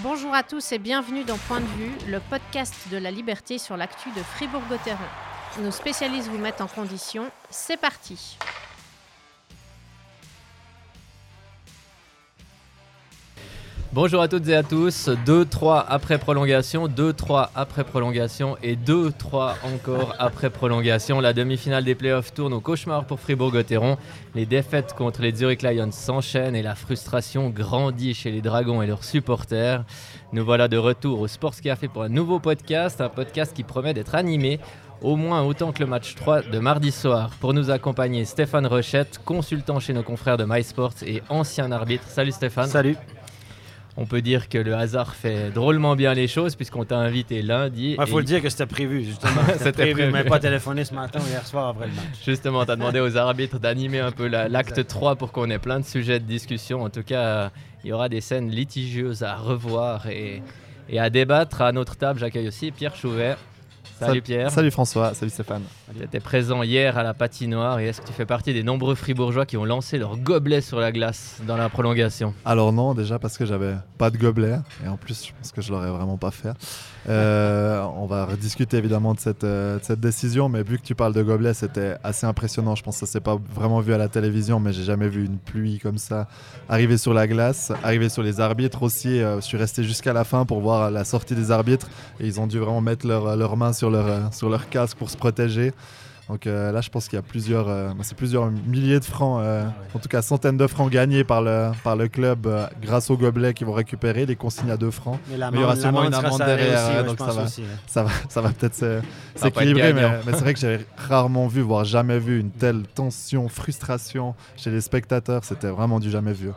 Bonjour à tous et bienvenue dans Point de vue, le podcast de la liberté sur l'actu de Fribourg-Gotteron. Nos spécialistes vous mettent en condition. C'est parti. Bonjour à toutes et à tous. 2-3 après prolongation, 2-3 après prolongation et 2-3 encore après prolongation. La demi-finale des playoffs tourne au cauchemar pour Fribourg-Gotteron. Les défaites contre les Zurich Lions s'enchaînent et la frustration grandit chez les Dragons et leurs supporters. Nous voilà de retour au Sports Café pour un nouveau podcast, un podcast qui promet d'être animé au moins autant que le match 3 de mardi soir. Pour nous accompagner, Stéphane Rochette, consultant chez nos confrères de MySports et ancien arbitre. Salut Stéphane. Salut. On peut dire que le hasard fait drôlement bien les choses puisqu'on t'a invité lundi. Il faut le dire que c'était prévu, justement. C'était prévu, mais pas téléphoné ce matin ou hier soir après le match. Justement, tu as demandé aux arbitres d'animer un peu l'acte 3 pour qu'on ait plein de sujets de discussion. En tout cas, il y aura des scènes litigieuses à revoir et, et à débattre. À notre table, j'accueille aussi Pierre Chouvet. Salut Pierre. Salut François, salut Stéphane. Tu étais présent hier à la patinoire et est-ce que tu fais partie des nombreux fribourgeois qui ont lancé leur gobelet sur la glace dans la prolongation? Alors non, déjà parce que j'avais pas de gobelet et en plus je pense que je l'aurais vraiment pas fait. Euh, on va rediscuter évidemment de cette, euh, de cette, décision, mais vu que tu parles de gobelet, c'était assez impressionnant. Je pense que ça s'est pas vraiment vu à la télévision, mais j'ai jamais vu une pluie comme ça arriver sur la glace, arriver sur les arbitres aussi. Euh, je suis resté jusqu'à la fin pour voir la sortie des arbitres et ils ont dû vraiment mettre leurs leur mains sur leur casque pour se protéger. Donc euh, là, je pense qu'il y a plusieurs, euh, c'est plusieurs milliers de francs, euh, en tout cas centaines de francs gagnés par le, par le club grâce aux gobelets qui vont récupérer, les consignes à 2 francs. Mais, il y aura sûrement une amende derrière, donc ça va, ça va, ça va, peut-être s'équilibrer. Mais, mais c'est vrai que j'ai rarement vu, voire jamais vu une telle tension, frustration chez les spectateurs. C'était vraiment du jamais vu.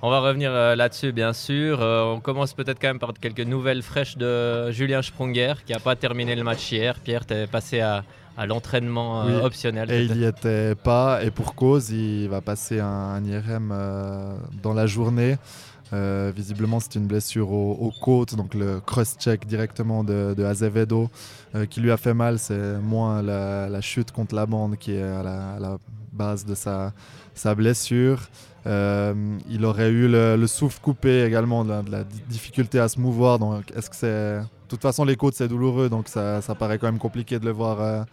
On va revenir là-dessus, bien sûr. on commence peut-être quand même par quelques nouvelles fraîches de Julien Sprunger, qui n'a pas terminé le match hier. Pierre, tu es passé à, à l'entraînement euh, optionnel. Et il n'y était pas, et pour cause, il va passer un, IRM euh, dans la journée. Euh, visiblement, c'est une blessure aux, côtes, donc le cross-check directement de, Azevedo qui lui a fait mal. C'est moins la, chute contre la bande qui est à la, base de sa, sa blessure. il aurait eu le, souffle coupé également, de la, difficulté à se mouvoir. Donc, est-ce que c'est. De toute façon, les côtes, c'est douloureux, donc ça, paraît quand même compliqué de le voir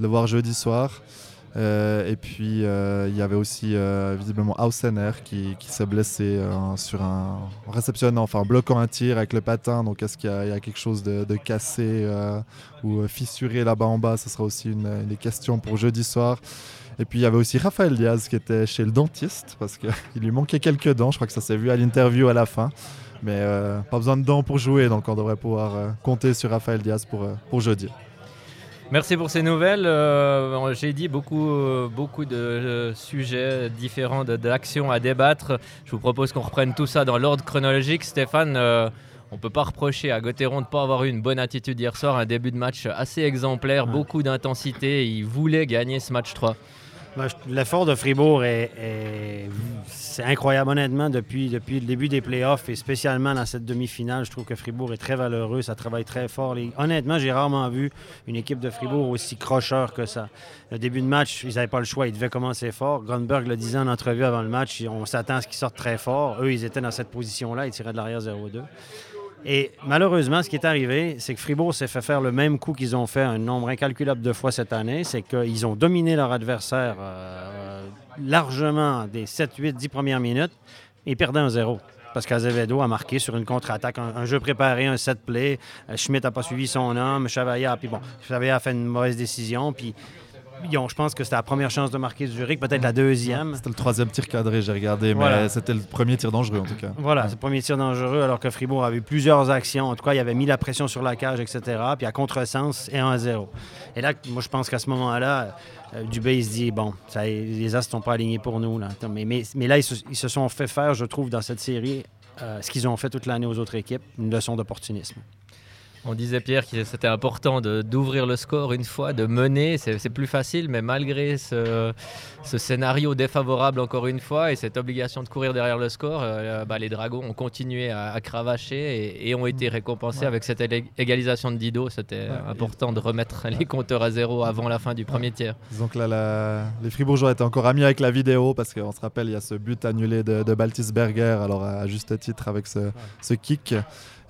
le voir jeudi soir. Euh, et puis euh, il y avait aussi euh, visiblement Hausener qui, qui s'est blessé sur un réceptionnant, enfin bloquant un tir avec le patin. Donc est-ce qu'il y, a quelque chose de, cassé ou fissuré là-bas en bas? Ce sera aussi une, des questions pour jeudi soir. Et puis il y avait aussi Raphaël Diaz qui était chez le dentiste parce qu'il lui manquait quelques dents. Je crois que ça s'est vu à l'interview à la fin. Mais pas besoin de dents pour jouer, donc on devrait pouvoir compter sur Raphaël Diaz pour, pour jeudi. Merci pour ces nouvelles. Euh, j'ai dit beaucoup, euh, beaucoup de euh, sujets différents, d'actions à débattre. Je vous propose qu'on reprenne tout ça dans l'ordre chronologique. Stéphane, on ne peut pas reprocher à Gauthieron de ne pas avoir eu une bonne attitude hier soir. Un début de match assez exemplaire, beaucoup d'intensité. Il voulait gagner ce match 3. L'effort de Fribourg est, c'est incroyable honnêtement depuis, depuis le début des playoffs et spécialement dans cette demi-finale. Je trouve que Fribourg est très valeureux, ça travaille très fort. Honnêtement, j'ai rarement vu une équipe de Fribourg aussi crocheur que ça. Le début de match, ils n'avaient pas le choix, ils devaient commencer fort. Grunberg le disait en entrevue avant le match, on s'attend à ce qu'ils sortent très fort. Eux, ils étaient dans cette position-là, ils tiraient de l'arrière 0-2. Et malheureusement, ce qui est arrivé, c'est que Fribourg s'est fait faire le même coup qu'ils ont fait un nombre incalculable de fois cette année. C'est qu'ils ont dominé leur adversaire euh, largement des 7, 8, 10 premières minutes et perdaient un zéro. Parce qu'Azevedo a marqué sur une contre-attaque, un, jeu préparé, un set play. Euh, Schmidt n'a pas suivi son homme. Chavaillat, puis bon, Chavaillat a fait une mauvaise décision. Puis je pense que c'était la première chance de marquer Zurich, peut-être la deuxième. C'était le troisième tir cadré, j'ai regardé, mais c'était le premier tir dangereux en tout cas. Voilà, c'est le premier tir dangereux, alors que Fribourg avait eu actions. En tout cas, il avait mis la pression sur la cage, etc. Puis à contresens et 1 0. Et là, moi, je pense qu'à ce moment-là, euh, Dubé, il se dit bon, ça, les As ne sont pas alignés pour nous. Là. Mais, mais, là, ils se, sont fait faire, je trouve, dans cette série, euh, ce qu'ils ont fait toute l'année aux autres équipes, une leçon d'opportunisme. On disait, Pierre, que c'était important d'ouvrir le score une fois, de mener. C'est plus facile, mais malgré ce, scénario défavorable, encore une fois, et cette obligation de courir derrière le score, euh, bah, les Dragons ont continué à, cravacher et, ont été récompensés avec cette égalisation de Dido. C'était important de remettre les compteurs à zéro avant la fin du premier tiers. Donc là, les Fribourgeois étaient encore amis avec la vidéo, parce qu'on se rappelle, il y a ce but annulé de, de Baltisberger, alors à juste titre avec ce, ce kick.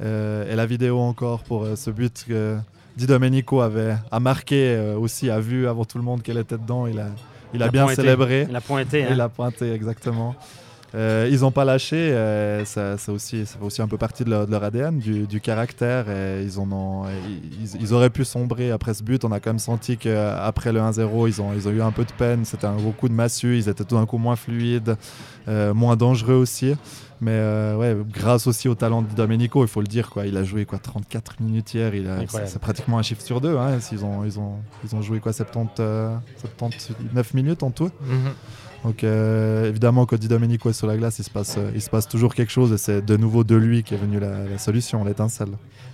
Euh, et la vidéo encore pour euh, ce but que Di Domenico avait a marqué euh, aussi, a vu avant tout le monde qu'elle était dedans. Il a, il a, bien célébré. Il a pointé. Il hein. a pointé, exactement. Ils n'ont pas lâché, ça, aussi, ça fait aussi un peu partie de leur, ADN, du, caractère. Et ils, en ont, ils, auraient pu sombrer après ce but. On a quand même senti qu'après le 1-0, ils ont, ils ont eu un peu de peine. C'était un gros coup de massue. Ils étaient tout d'un coup moins fluides, moins dangereux aussi. Mais euh, ouais, grâce aussi au talent de Domenico, il faut le dire, quoi. Il a joué quoi 34 minutes hier. C'est pratiquement un chiffre sur deux. Hein, ils, ont, ils, ont, ils ont joué quoi 70, 79 euh, minutes en tout. Mhm. Donc euh, évidemment, quand Di Domenico est sur la glace, il se passe, il se passe toujours quelque chose et c'est de nouveau de lui qui est venu la, la solution, l'étincelle.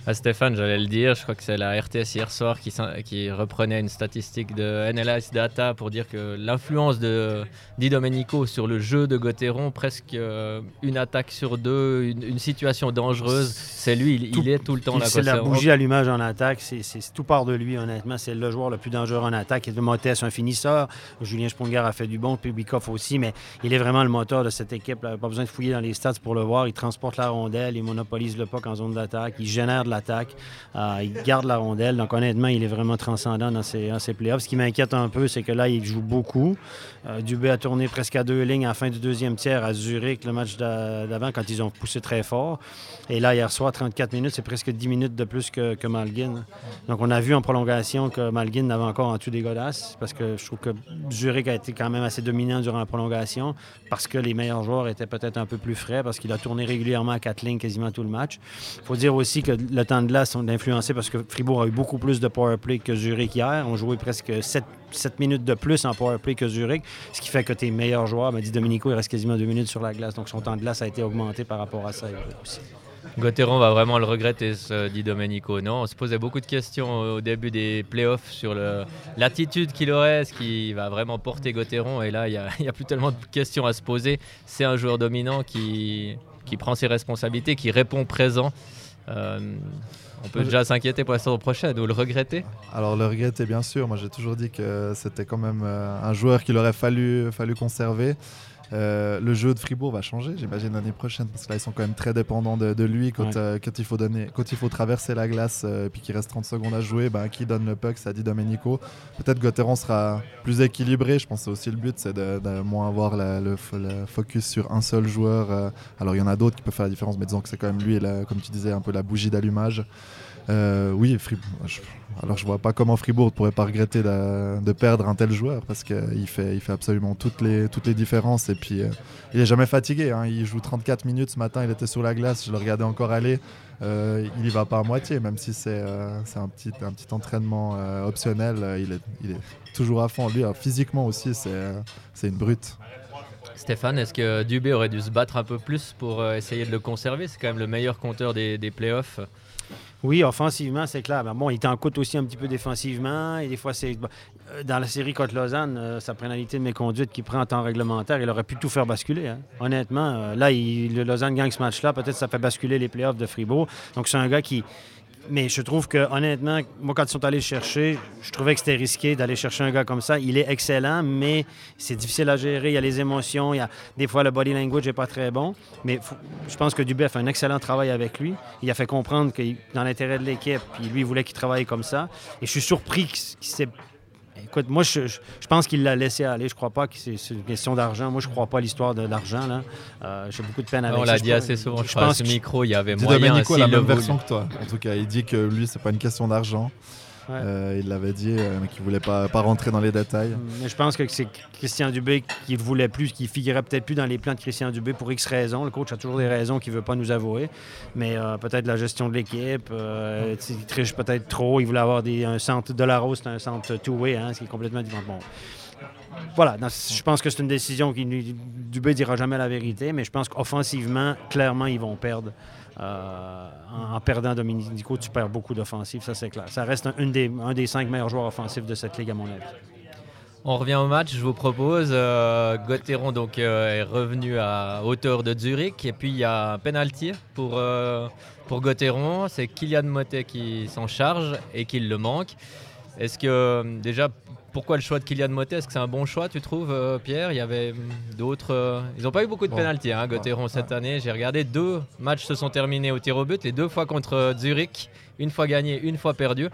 Ah, Stéphane, j'allais le dire, je crois que c'est la RTS hier soir qui, qui reprenait une statistique de NLS Data pour dire que l'influence de Di Domenico sur le jeu de Gauthieron, presque euh, une attaque sur deux, une, situation dangereuse, c'est lui, il, est tout le temps là. C'est la bougie allumage en attaque, c'est tout part de lui honnêtement, c'est le joueur le plus dangereux en attaque. Il est un finisseur, Julien Sponger a fait du bon, Bikoff aussi, mais il est vraiment le moteur de cette équipe. Pas besoin de fouiller dans les stats pour le voir, il transporte la rondelle, il monopolise le puck en zone d'attaque, il génère de la Euh, il garde la rondelle. Donc, honnêtement, il est vraiment transcendant dans ses, dans playoffs. Ce qui m'inquiète un peu, c'est que là, il joue beaucoup. Euh, Dubé a tourné presque à deux lignes à la fin du deuxième tiers à Zurich, le match d'avant, quand ils ont poussé très fort. Et là, hier soir, 34 minutes, c'est presque 10 minutes de plus que, que, Malguin. Donc, on a vu en prolongation que Malguin avait encore en tout des godasses, parce que je trouve que Zurich a été quand même assez dominant durant la prolongation, parce que les meilleurs joueurs étaient peut-être un peu plus frais, parce qu'il a tourné régulièrement à quatre lignes quasiment tout le match. Il faut dire aussi que le temps de glace sont influencés parce que Fribourg a eu beaucoup plus de power play que Zurich hier. On jouait presque 7, 7 minutes de plus en power play que Zurich, ce qui fait que tes meilleurs joueurs, m'a dit Domenico, il reste quasiment deux minutes sur la glace. Donc son temps de glace a été augmenté par rapport à ça aussi. Gauthieron va vraiment le regretter, ce dit Domenico. Non, on se posait beaucoup de questions au début des playoffs sur l'attitude qu'il aurait, ce qui va vraiment porter Gauthieron. Et là, il n'y a, plus tellement de questions à se poser. C'est un joueur dominant qui prend ses responsabilités, qui répond présent. Euh, on peut déjà s'inquiéter pour la saison prochaine ou le regretter Alors le regretter bien sûr, moi j'ai toujours dit que c'était quand même euh, un joueur qu'il aurait fallu, fallu conserver. Euh, le jeu de Fribourg va changer, j'imagine, l'année prochaine, parce que là, ils sont quand même très dépendants de, lui quand, euh, quand, il faut donner, quand il faut traverser la glace et puis qu'il reste 30 secondes à jouer. Ben, qui donne le puck? Ça dit Domenico. Peut-être Gauthieron sera plus équilibré. Je pense que aussi le but, c'est de, moins avoir le, focus sur un seul joueur. alors, il y en a d'autres qui peuvent faire la différence, mais disons que c'est quand même lui, comme tu disais, un peu la bougie d'allumage. Euh, oui, alors je vois pas comment Fribourg pourrait pas regretter de, perdre un tel joueur parce qu'il fait, absolument toutes les, différences et puis euh, il est jamais fatigué. Hein. Il joue 34 minutes ce matin, il était sur la glace, je le regardais encore aller. Euh, il y va pas à moitié, même si c'est un, petit, entraînement optionnel. il, est, toujours à fond. Lui, physiquement aussi, c'est une brute. Stéphane, est-ce que Dubé aurait dû se battre un peu plus pour essayer de le conserver? C'est quand même le meilleur compteur des playoffs. Oui, offensivement, c'est clair. Ben, bon, il t'en coûte aussi un petit peu défensivement. Et des fois, c'est. Euh, dans la série contre Lausanne, euh, sa pénalité de méconduite qui prend en temps réglementaire, il aurait pu tout faire basculer. Hein. Honnêtement, euh, là, il, le Lausanne gagne ce match-là. Peut-être ça fait basculer les playoffs de Fribourg. Donc, c'est un gars qui mais je trouve que, honnêtement, moi, quand ils sont allés chercher, je trouvais que c'était risqué d'aller chercher un gars comme ça. Il est excellent, mais c'est difficile à gérer. Il y a les émotions, il y a des fois le body language n'est pas très bon. Mais je pense que Dubé a fait un excellent travail avec lui. Il a fait comprendre que dans l'intérêt de l'équipe, lui, il voulait qu'il travaille comme ça. Et je suis surpris qu'il s'est Écoute, moi, je, pense qu'il l'a laissé aller. Je crois pas que c'est une question d'argent. Moi, je crois pas à l'histoire de l'argent. Euh, J'ai beaucoup de peine avec On l'a dit assez souvent. Je, pense que ce micro, il y avait moyen. Domenico a la même version que toi. En tout cas, il dit que lui, c'est pas une question d'argent. Euh, il l'avait dit, euh, mais qu'il voulait pas, pas rentrer dans les détails. Mm, mais je pense que c'est Christian Dubé qui ne voulait plus, qui figurait peut-être plus dans les plans de Christian Dubé pour X raisons. Le coach a toujours des raisons qu'il ne veut pas nous avouer. Mais euh, peut-être la gestion de l'équipe, il triche peut-être trop. Il voulait avoir des, un centre de la Rose, c'est un centre two-way, hein, ce qui est complètement différent. Bon. Voilà, je pense que c'est une décision qui Dubé dira jamais la vérité, mais je pense qu'offensivement, clairement, ils vont perdre euh, en, perdant Domenico, tu perds beaucoup d'offensives, ça c'est clair. Ça reste un, des, un des cinq meilleurs joueurs offensifs de cette ligue, à mon avis. On revient au match, je vous propose. Euh, Gauthieron donc, euh, est revenu à hauteur de Zurich. Et puis il y a un penalty pour, euh, pour Gauthieron. C'est Kylian Motet qui s'en charge et qui le manque. Est-ce que déjà, pourquoi le choix de Kylian Motet Est-ce que c'est un bon choix, tu trouves, euh, Pierre? Il y avait hum, d'autres. euh, Ils n'ont pas eu beaucoup de Bon. pénalty, hein, Gauthieron, cette année. J'ai regardé deux matchs se sont terminés au tir au but, les deux fois contre euh, Zurich. Une fois gagné, une fois perdu.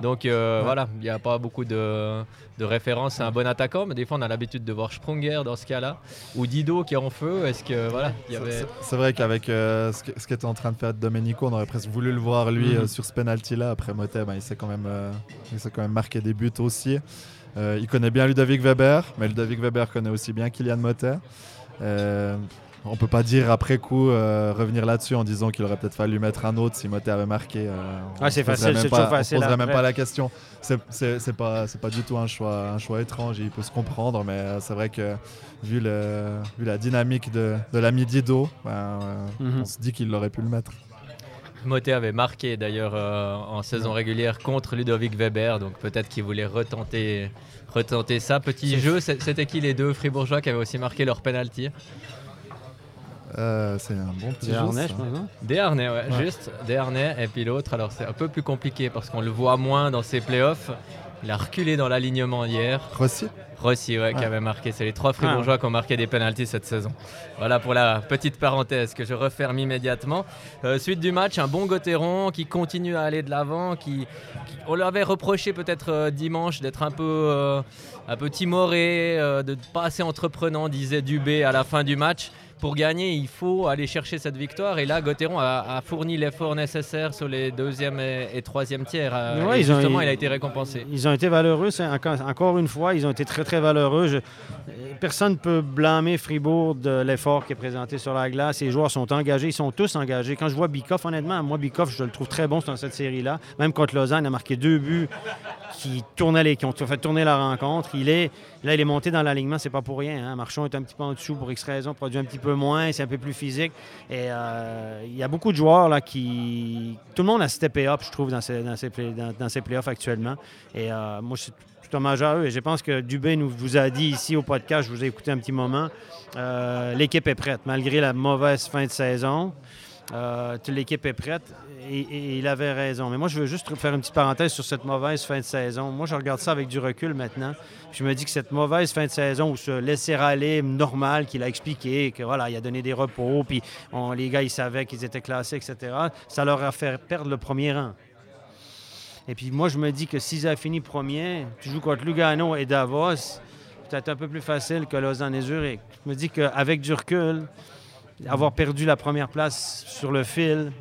Donc euh, Ouais. voilà, il n'y a pas beaucoup de, de références. C'est un bon attaquant, mais des fois on a l'habitude de voir Sprunger dans ce cas-là. Ou Dido qui est en feu. Est-ce que voilà, il y C'est- avait. c'est- C'est vrai qu'avec ce qu'était en train de faire Domenico, on aurait presque voulu le voir lui Mhm. sur ce penalty-là. Après Motet, ben, il s'est quand même, il s'est quand même marqué des buts aussi. Euh, il connaît bien Ludovic Weber, mais Ludovic Weber connaît aussi bien Kylian Motet. Euh, on peut pas dire après coup euh, revenir là-dessus en disant qu'il aurait peut-être fallu mettre un autre si Motet avait marqué. Ah, c'est facile, c'est toujours facile On poserait même pas la question. C'est- pas, c'est pas du tout un choix, un choix étrange. Il peut se comprendre, mais c'est vrai que vu, le, vu la dynamique de, de l'ami Dido, ben, Mhm. on se dit qu'il aurait pu le mettre. Motet avait marqué d'ailleurs euh, en saison régulière contre Ludovic Weber, donc peut-être qu'il voulait retenter, retenter ça. Petit jeu, c'était qui les deux Fribourgeois qui avaient aussi marqué leur penalty? Euh, c'est un bon petit Des jeu. harnais, ça. je pense, non? Desharnais, ouais, Ouais. juste Desharnais. Et puis l'autre, alors c'est un peu plus compliqué parce qu'on le voit moins dans ses playoffs. Il a reculé dans l'alignement hier. Rossi Rossi, ouais, qui avait marqué. C'est les trois Fribourgeois qui ont marqué des pénalties cette saison. Voilà pour la petite parenthèse que je referme immédiatement. Euh, suite du match, un bon Gauthieron qui continue à aller de l'avant. Qui, qui- on lui avait reproché peut-être euh, dimanche d'être un peu, euh, un peu timoré, euh, de pas assez entreprenant, disait Dubé à la fin du match. Pour gagner, il faut aller chercher cette victoire. Et là, Gauthieron a, a fourni l'effort nécessaire sur les deuxième et, et troisième tiers. Euh, Ouais, et ont- justement, il a été récompensé. Ils ont été valeureux, encore, encore une fois, ils ont été très très valeureux. Je- personne ne peut blâmer Fribourg de l'effort qui est présenté sur la glace. Les joueurs sont engagés, ils sont tous engagés. Quand je vois Bikoff, honnêtement, moi Bikoff, je le trouve très bon dans cette série-là. Même contre Lausanne, il a marqué deux buts qui tournaient les, qui ont fait tourner la rencontre. Il est là, il est monté dans l'alignement, c'est pas pour rien. hein. Marchand est un petit peu en dessous pour X raison, produit un petit peu moins, c'est un peu plus physique. Et euh, il y a beaucoup de joueurs là qui, tout le monde a steppé up, je trouve, dans ces, dans ces, play- playoffs actuellement. Et euh, moi, c'est tout hommage à eux. Et je pense que Dubé nous vous a dit ici au podcast, je vous ai écouté un petit moment, euh, l'équipe est prête, malgré la mauvaise fin de saison. Euh, l'équipe est prête et, il avait raison. Mais moi, je veux juste faire une petite parenthèse sur cette mauvaise fin de saison. Moi, je regarde ça avec du recul maintenant. Je me dis que cette mauvaise fin de saison où se laisser aller normal, qu'il a expliqué, que voilà, il a donné des repos, puis les gars, ils savaient qu'ils étaient classés, etc., ça leur a fait perdre le premier rang. Et puis moi, je me dis que s'ils avaient fini premier, tu joues contre Lugano et Davos, peut-être un peu plus facile que Lausanne et Zurich. Je me dis qu'avec du recul, avoir perdu la première place sur le fil,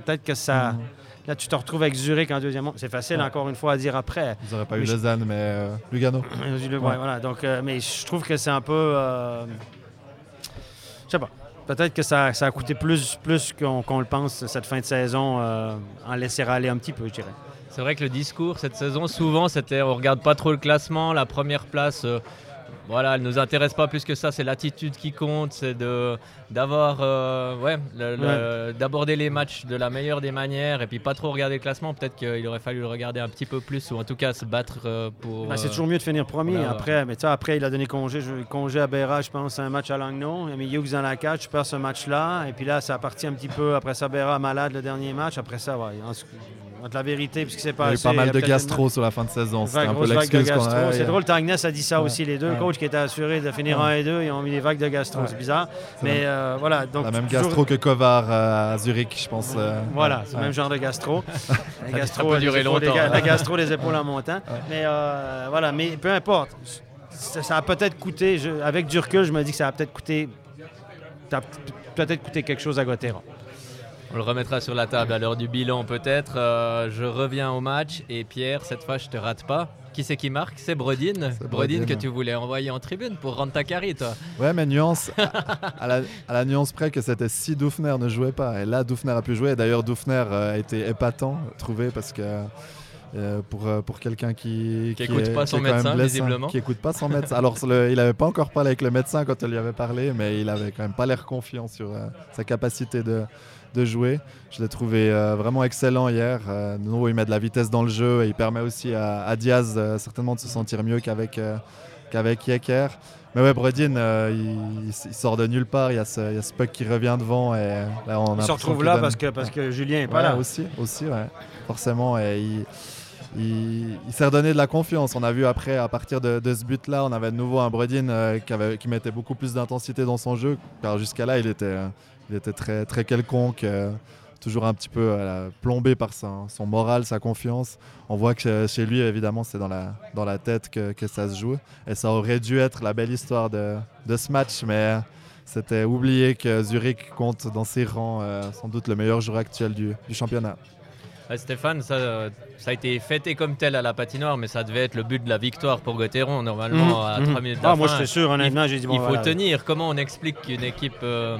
peut-être que ça... Là, tu te retrouves avec Zurich en deuxième. C'est facile, Ouais. encore une fois, à dire après. Ils n'auraient pas Mais eu je- Lausanne, mais euh, Lugano. Ouais, voilà. Donc, euh, mais je trouve que c'est un peu. euh, je sais pas. Peut-être que ça, ça a coûté plus, plus qu'on qu'on le pense cette fin de saison euh, en laisser aller un petit peu, je dirais. C'est vrai que le discours cette saison, souvent, c'était on regarde pas trop le classement, la première place. Voilà, elle nous intéresse pas plus que ça. C'est l'attitude qui compte, c'est de d'avoir, euh, ouais, le- le- d'aborder les matchs de la meilleure des manières et puis pas trop regarder le classement. Peut-être qu'il aurait fallu le regarder un petit peu plus ou en tout cas se battre euh, pour. Ben, c'est euh, toujours mieux de finir premier voilà. après. Mais après, il a donné congé, je- congé à Béra, je pense, un match à Langnau. Il a mis Hughes dans la cage, je perds ce match-là. Et puis là, ça a parti un petit peu. Après ça, Béra malade le dernier match. Après ça, ouais, entre la vérité, puis ce qui s'est Il y a eu passé. pas mal de une- gastro sur la fin de saison. C'était Vague, un peu de l'excuse qu'on gastro. a. C'est drôle, Tangnes a dit ça Ouais. aussi. Les deux Ouais. coachs qui étaient assurés de finir Ouais. 1 et 2, ils ont mis des vagues de gastro. C'est bizarre. C'est Mais euh, voilà. Donc, La même toujours- gastro que Kovar euh, à Zurich, je pense. euh, Voilà, c'est le même genre de gastro. La Ça gastro, peut durer épaules des longtemps. La gastro, les épaules en montant. Mais voilà, mais peu importe. Ça, ça a peut-être coûté, je- avec du recul, je me dis que ça a peut-être coûté, ça a peut-être coûté quelque chose à Gauthieron. On le remettra sur la table à l'heure du bilan peut-être. Euh, je reviens au match et Pierre, cette fois je te rate pas. Qui c'est qui marque C'est Brodin. C'est Brodin Brodin. que tu voulais envoyer en tribune pour rendre ta carry toi. Ouais, mais nuance, à, la, à la nuance près que c'était si Doufner ne jouait pas. Et là, Doufner a pu jouer. D'ailleurs, Doufner euh, a été épatant, trouvé, parce que Euh, pour, euh, pour quelqu'un qui qui écoute pas son médecin, visiblement. qui écoute pas son médecin. Alors le- il avait pas encore parlé avec le médecin quand elle lui avait parlé, mais il avait quand même pas l'air confiant sur euh, sa capacité de, de jouer. Je l'ai trouvé euh, vraiment excellent hier. Euh, de nouveau, il met de la vitesse dans le jeu et il permet aussi à, à Diaz euh, certainement de se sentir mieux qu'avec qu'avec Yecker. Mais ouais, Brodin, euh, il, sort de nulle part. Il y, a ce, il y a ce puck qui revient devant et là on Il se retrouve là donne- parce que, parce que Julien n'est pas Ouais, là. aussi, aussi, ouais. Forcément, et il, il, il s'est redonné de la confiance. On a vu après, à partir de, de ce but-là, on avait de nouveau un Bredin euh, qui, mettait beaucoup plus d'intensité dans son jeu. Car jusqu'à là, il était, euh, il était très, très quelconque, euh, toujours un petit peu euh, plombé par son, son moral, sa confiance. On voit que chez lui, évidemment, c'est dans la, dans la tête que, que ça se joue. Et ça aurait dû être la belle histoire de, de ce match, mais c'était oublié que Zurich compte dans ses rangs euh, sans doute le meilleur joueur actuel du, du championnat. Ouais, Stéphane, ça, euh, ça a été fêté comme tel à la patinoire, mais ça devait être le but de la victoire pour Gauthieron, normalement, Mhm, à mhm. 3 minutes de Ah, moi, j'étais sûr, honnêtement, j'ai dit bon, Il faut tenir. Comment on explique qu'une équipe euh,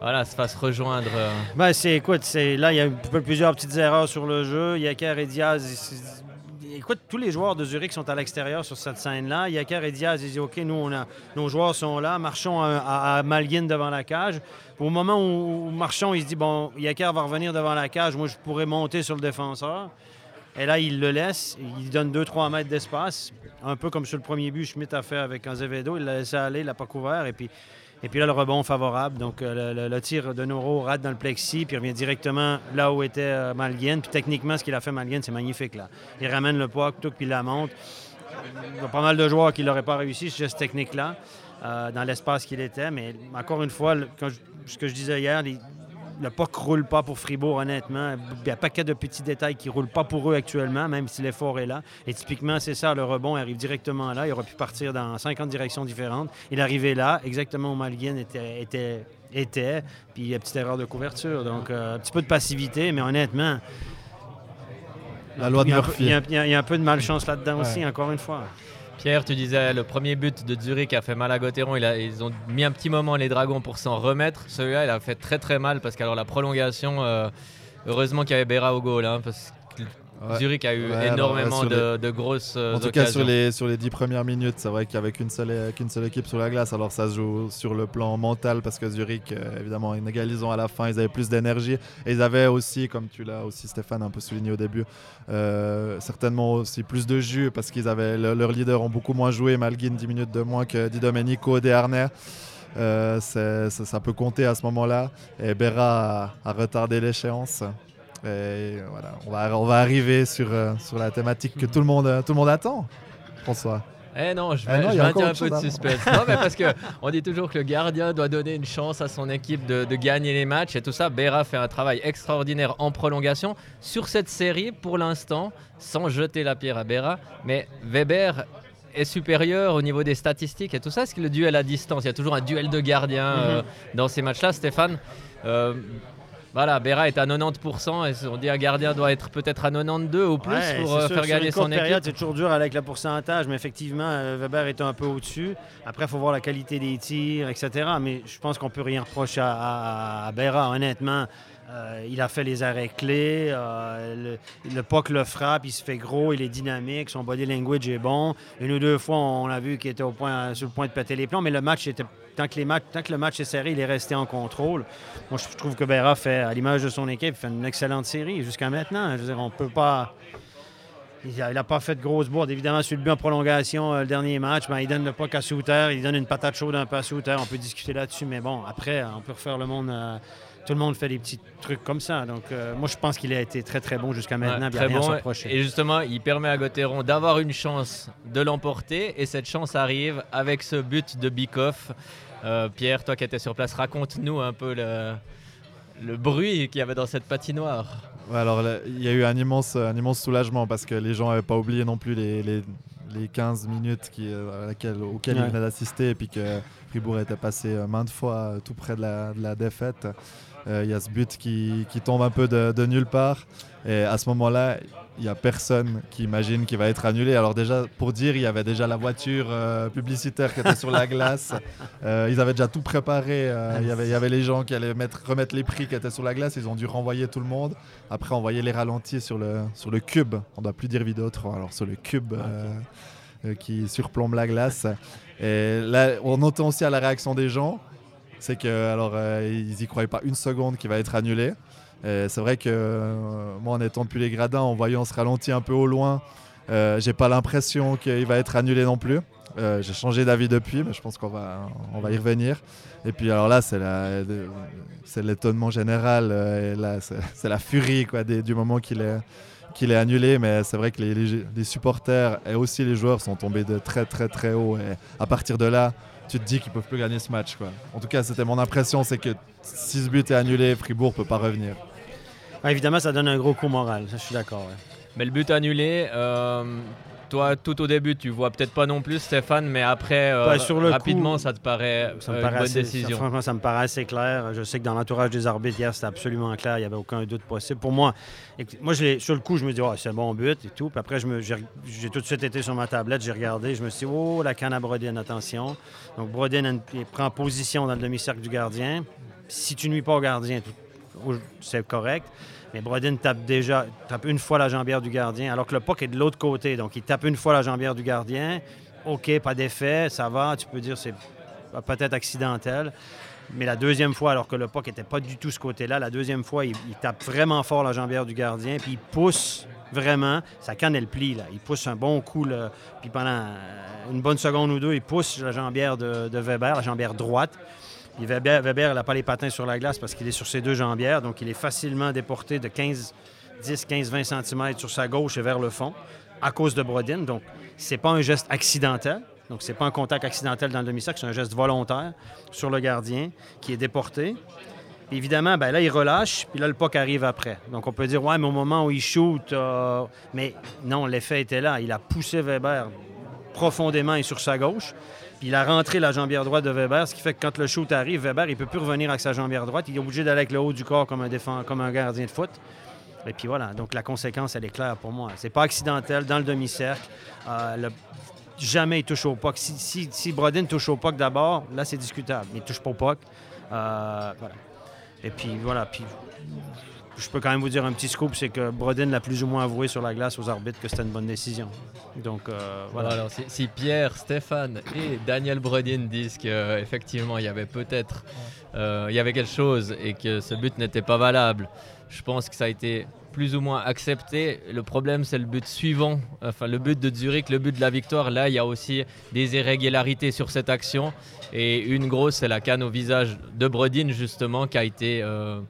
voilà, se fasse rejoindre euh, Ben, c'est, écoute, c'est, là, il y a plusieurs petites erreurs sur le jeu. Yaker et Diaz. Écoute, tous les joueurs de Zurich sont à l'extérieur sur cette scène-là. Yaker et Diaz, ils disent OK, nous, on a, nos joueurs sont là, marchons à, Malguin devant la cage. Au moment où, où marchons, il se dit bon, Yaker va revenir devant la cage, moi, je pourrais monter sur le défenseur. Et là, il le laisse, il donne 2-3 mètres d'espace, un peu comme sur le premier but, Schmidt a fait avec Azevedo. Il l'a laissé aller, il l'a pas couvert. Et puis, et puis là, le rebond favorable. Donc, euh, le, tir de Noro rate dans le plexi, puis il revient directement là où était euh. Puis techniquement, ce qu'il a fait, Malguin, c'est magnifique. Là. Il ramène le puck, tout, puis il la monte. Il y a pas mal de joueurs qui n'auraient pas réussi ce geste technique-là, euh, dans l'espace qu'il était. Mais encore une fois, ce que je disais hier, le puck ne roule pas pour Fribourg, honnêtement. Il y a un paquet de petits détails qui ne roulent pas pour eux actuellement, même si l'effort est là. Et typiquement, c'est ça, le rebond arrive directement là. Il aurait pu partir dans 50 directions différentes. Il est arrivé là, exactement où Malguin était, était, était. Puis il y a une petite erreur de couverture. Donc, euh, un petit peu de passivité, mais honnêtement, La loi de il y a un peu- Murphy. il y a, il y a- il y a un peu de malchance là-dedans Ouais. aussi, encore une fois. Pierre, tu disais le premier but de Zurich a fait mal à Gauthieron. Ils ont mis un petit moment les Dragons pour s'en remettre. Celui-là, il a fait très très mal parce qu'alors la prolongation, euh, heureusement qu'il y avait Berra au goal, hein, Ouais. Zurich a eu Ouais, énormément de, de grosses euh, En tout cas, sur les, sur les 10 premières minutes, c'est vrai qu'il n'y avait qu'une seule, qu'une seule équipe sur la glace. Alors, ça se joue sur le plan mental parce que Zurich, euh, évidemment, en égalisant à la fin, ils avaient plus d'énergie. Et ils avaient aussi, comme tu l'as aussi, Stéphane, un peu souligné au début, euh, certainement aussi plus de jus parce qu'ils avaient le- leurs leaders ont beaucoup moins joué. Malguin, 10 minutes de moins que Di Domenico. Euh, ça, ça peut compter à ce moment-là. Et Berra a, a retardé l'échéance. Voilà, on va, on va arriver sur, euh, sur la thématique que tout le monde, tout le monde attend, François. Eh non, je, Eh non, je maintiens un peu de suspense. non, mais parce que on dit toujours que le gardien doit donner une chance à son équipe de, de gagner les matchs et tout ça. Berra fait un travail extraordinaire en prolongation sur cette série pour l'instant, sans jeter la pierre à Berra. Mais Weber est supérieur au niveau des statistiques et tout ça. Est-ce que le duel à distance, il y a toujours un duel de gardiens euh, dans ces matchs-là, Stéphane Euh, voilà, Berra est à 90% et on dit un gardien doit être peut-être à 92 ou plus Ouais, pour euh, sûr faire gagner son période, équipe. c'est toujours dur avec le pourcentage, mais effectivement, euh, Weber est un peu au-dessus. Après, il faut voir la qualité des tirs, etc. Mais je pense qu'on peut rien reprocher à, à, à Berra, honnêtement. Euh, il a fait les arrêts clés, euh, le, puck le frappe, il se fait gros, il est dynamique, son body language est bon. Une ou deux fois, on a vu qu'il était au point, sur le point de péter les plombs, mais le match était tant que, le match est serré, il est resté en contrôle. Moi, je trouve que Berra fait, à l'image de son équipe, fait une excellente série jusqu'à maintenant. Je veux dire, on peut pas. Il n'a pas fait de grosses bourdes. Évidemment, sur le but en prolongation, euh, le dernier match, ben, il donne le puck à Souter, il donne une patate chaude un peu à Souter. On peut discuter là-dessus, mais bon, après, on peut refaire le monde. Tout le monde fait des petits trucs comme ça. Donc, euh, moi, je pense qu'il a été très, très bon jusqu'à maintenant. Ouais, très bon. Et justement, il permet à Gauthieron d'avoir une chance de l'emporter. Et cette chance arrive avec ce but de Bikoff. Euh, Pierre, toi qui étais sur place, raconte-nous un peu le, le bruit qu'il y avait dans cette patinoire. Ouais, alors, il y a eu un immense, un immense soulagement parce que les gens n'avaient pas oublié non plus les, les, les 15 minutes qui, euh, à laquelle- auxquelles Ouais. ils venaient d'assister et puis que Fribourg était passé maintes fois tout près de la, de la défaite. Euh, Il y a ce but qui, qui tombe un peu de, de nulle part. Et à ce moment-là, il n'y a personne qui imagine qu'il va être annulé. Alors déjà, pour dire, il y avait déjà la voiture euh, publicitaire qui était sur la glace. Euh, ils avaient déjà tout préparé. Il, y avait, il y avait les gens qui allaient mettre, remettre les prix qui étaient sur la glace. Ils ont dû renvoyer tout le monde. Après, on voyait les ralentis sur le, sur le cube. On ne doit plus dire vidéo 3. Alors sur le cube euh, qui surplombe la glace. Et là, on entend aussi à la réaction des gens, c'est que alors euh, ils y croyaient pas une seconde qu'il va être annulé. C'est vrai que euh, moi, en étant depuis les gradins, en voyant ce ralenti un peu au loin, euh, j'ai pas l'impression qu'il va être annulé non plus. Euh, j'ai changé d'avis depuis, mais je pense qu'on va, on va y revenir. Et puis alors là, c'est l'étonnement général, c'est la furie du moment qu'il est, qu'il est annulé. Mais c'est vrai que les- les supporters et aussi les joueurs sont tombés de très très très haut. Et à partir de là, tu te dis qu'ils peuvent plus gagner ce match. Quoi. En tout cas, c'était mon impression, c'est que si ce but est annulé, Fribourg peut pas revenir. Ouais, évidemment, ça donne un gros coup moral. Ça, je suis d'accord. ouais. Mais le but annulé, euh, toi, tout au début, tu vois peut-être pas non plus, Stéphane, mais après, euh, sur le rapidement, coup, ça te paraît Ça me euh, paraît une bonne assez- ça- décision. franchement, ça me paraît assez clair. Je sais que dans l'entourage des arbitres hier, c'était absolument clair. Il n'y avait aucun doute possible. Pour moi, moi je sur le coup, je me dis, oh, c'est un bon but et tout. Puis après, j'ai tout de suite été sur ma tablette, j'ai regardé. Je me suis dit, oh, la canne à Brodin, attention. Donc, Brodin prend position dans le demi-cercle du gardien. Si tu nuis pas au gardien, c'est correct. Mais Brodin tape déjà tape une fois la jambière du gardien, alors que le puck est de l'autre côté. Donc, il tape une fois la jambière du gardien. OK, pas d'effet, ça va. Tu peux dire c'est peut-être accidentel. Mais la deuxième fois, alors que le puck n'était pas du tout ce côté-là, la deuxième fois, il, tape vraiment fort la jambière du gardien, puis il pousse vraiment. Sa canne, elle plie, là. Il pousse un bon coup. Puis pendant une bonne seconde ou deux, il pousse la jambière de, de Weber, la jambière droite. Weber, n'a pas les patins sur la glace parce qu'il est sur ses deux jambières, donc il est facilement déporté de 15, 10, 15, 20 cm sur sa gauche et vers le fond à cause de Brodin. Donc, c'est pas un geste accidentel. Donc, c'est pas un contact accidentel dans le demi-cercle, c'est un geste volontaire sur le gardien qui est déporté. Évidemment, ben là, il relâche, puis là, le puck arrive après. Donc, on peut dire, ouais, mais au moment où il shoot, euh, mais non, l'effet était là. Il a poussé Weber profondément et sur sa gauche. Il a rentré la jambière droite de Weber, ce qui fait que quand le shoot arrive, Weber, il peut plus revenir avec sa jambière droite. Il est obligé d'aller avec le haut du corps comme un, comme un gardien de foot. Et puis voilà, donc la conséquence, elle est claire pour moi. C'est pas accidentel dans le demi-cercle. Euh, Jamais il touche au puck. Si, si, si Brodin touche au puck d'abord, là, c'est discutable. Il touche pas au puck. Euh. Et puis voilà, puis je peux quand même vous dire un petit scoop, c'est que Brodin l'a plus ou moins avoué sur la glace aux arbitres que c'était une bonne décision. Donc euh, voilà. Voilà, alors, si, si Pierre, Stéphane et Daniel Brodin disent qu'effectivement il y avait peut-être euh, il y avait quelque chose et que ce but n'était pas valable, je pense que ça a été plus ou moins accepté. Le problème, c'est le but suivant, enfin le but de Zurich, le but de la victoire. Là, il y a aussi des irrégularités sur cette action. Et une grosse, c'est la canne au visage de Brodin, justement, qui a été euh,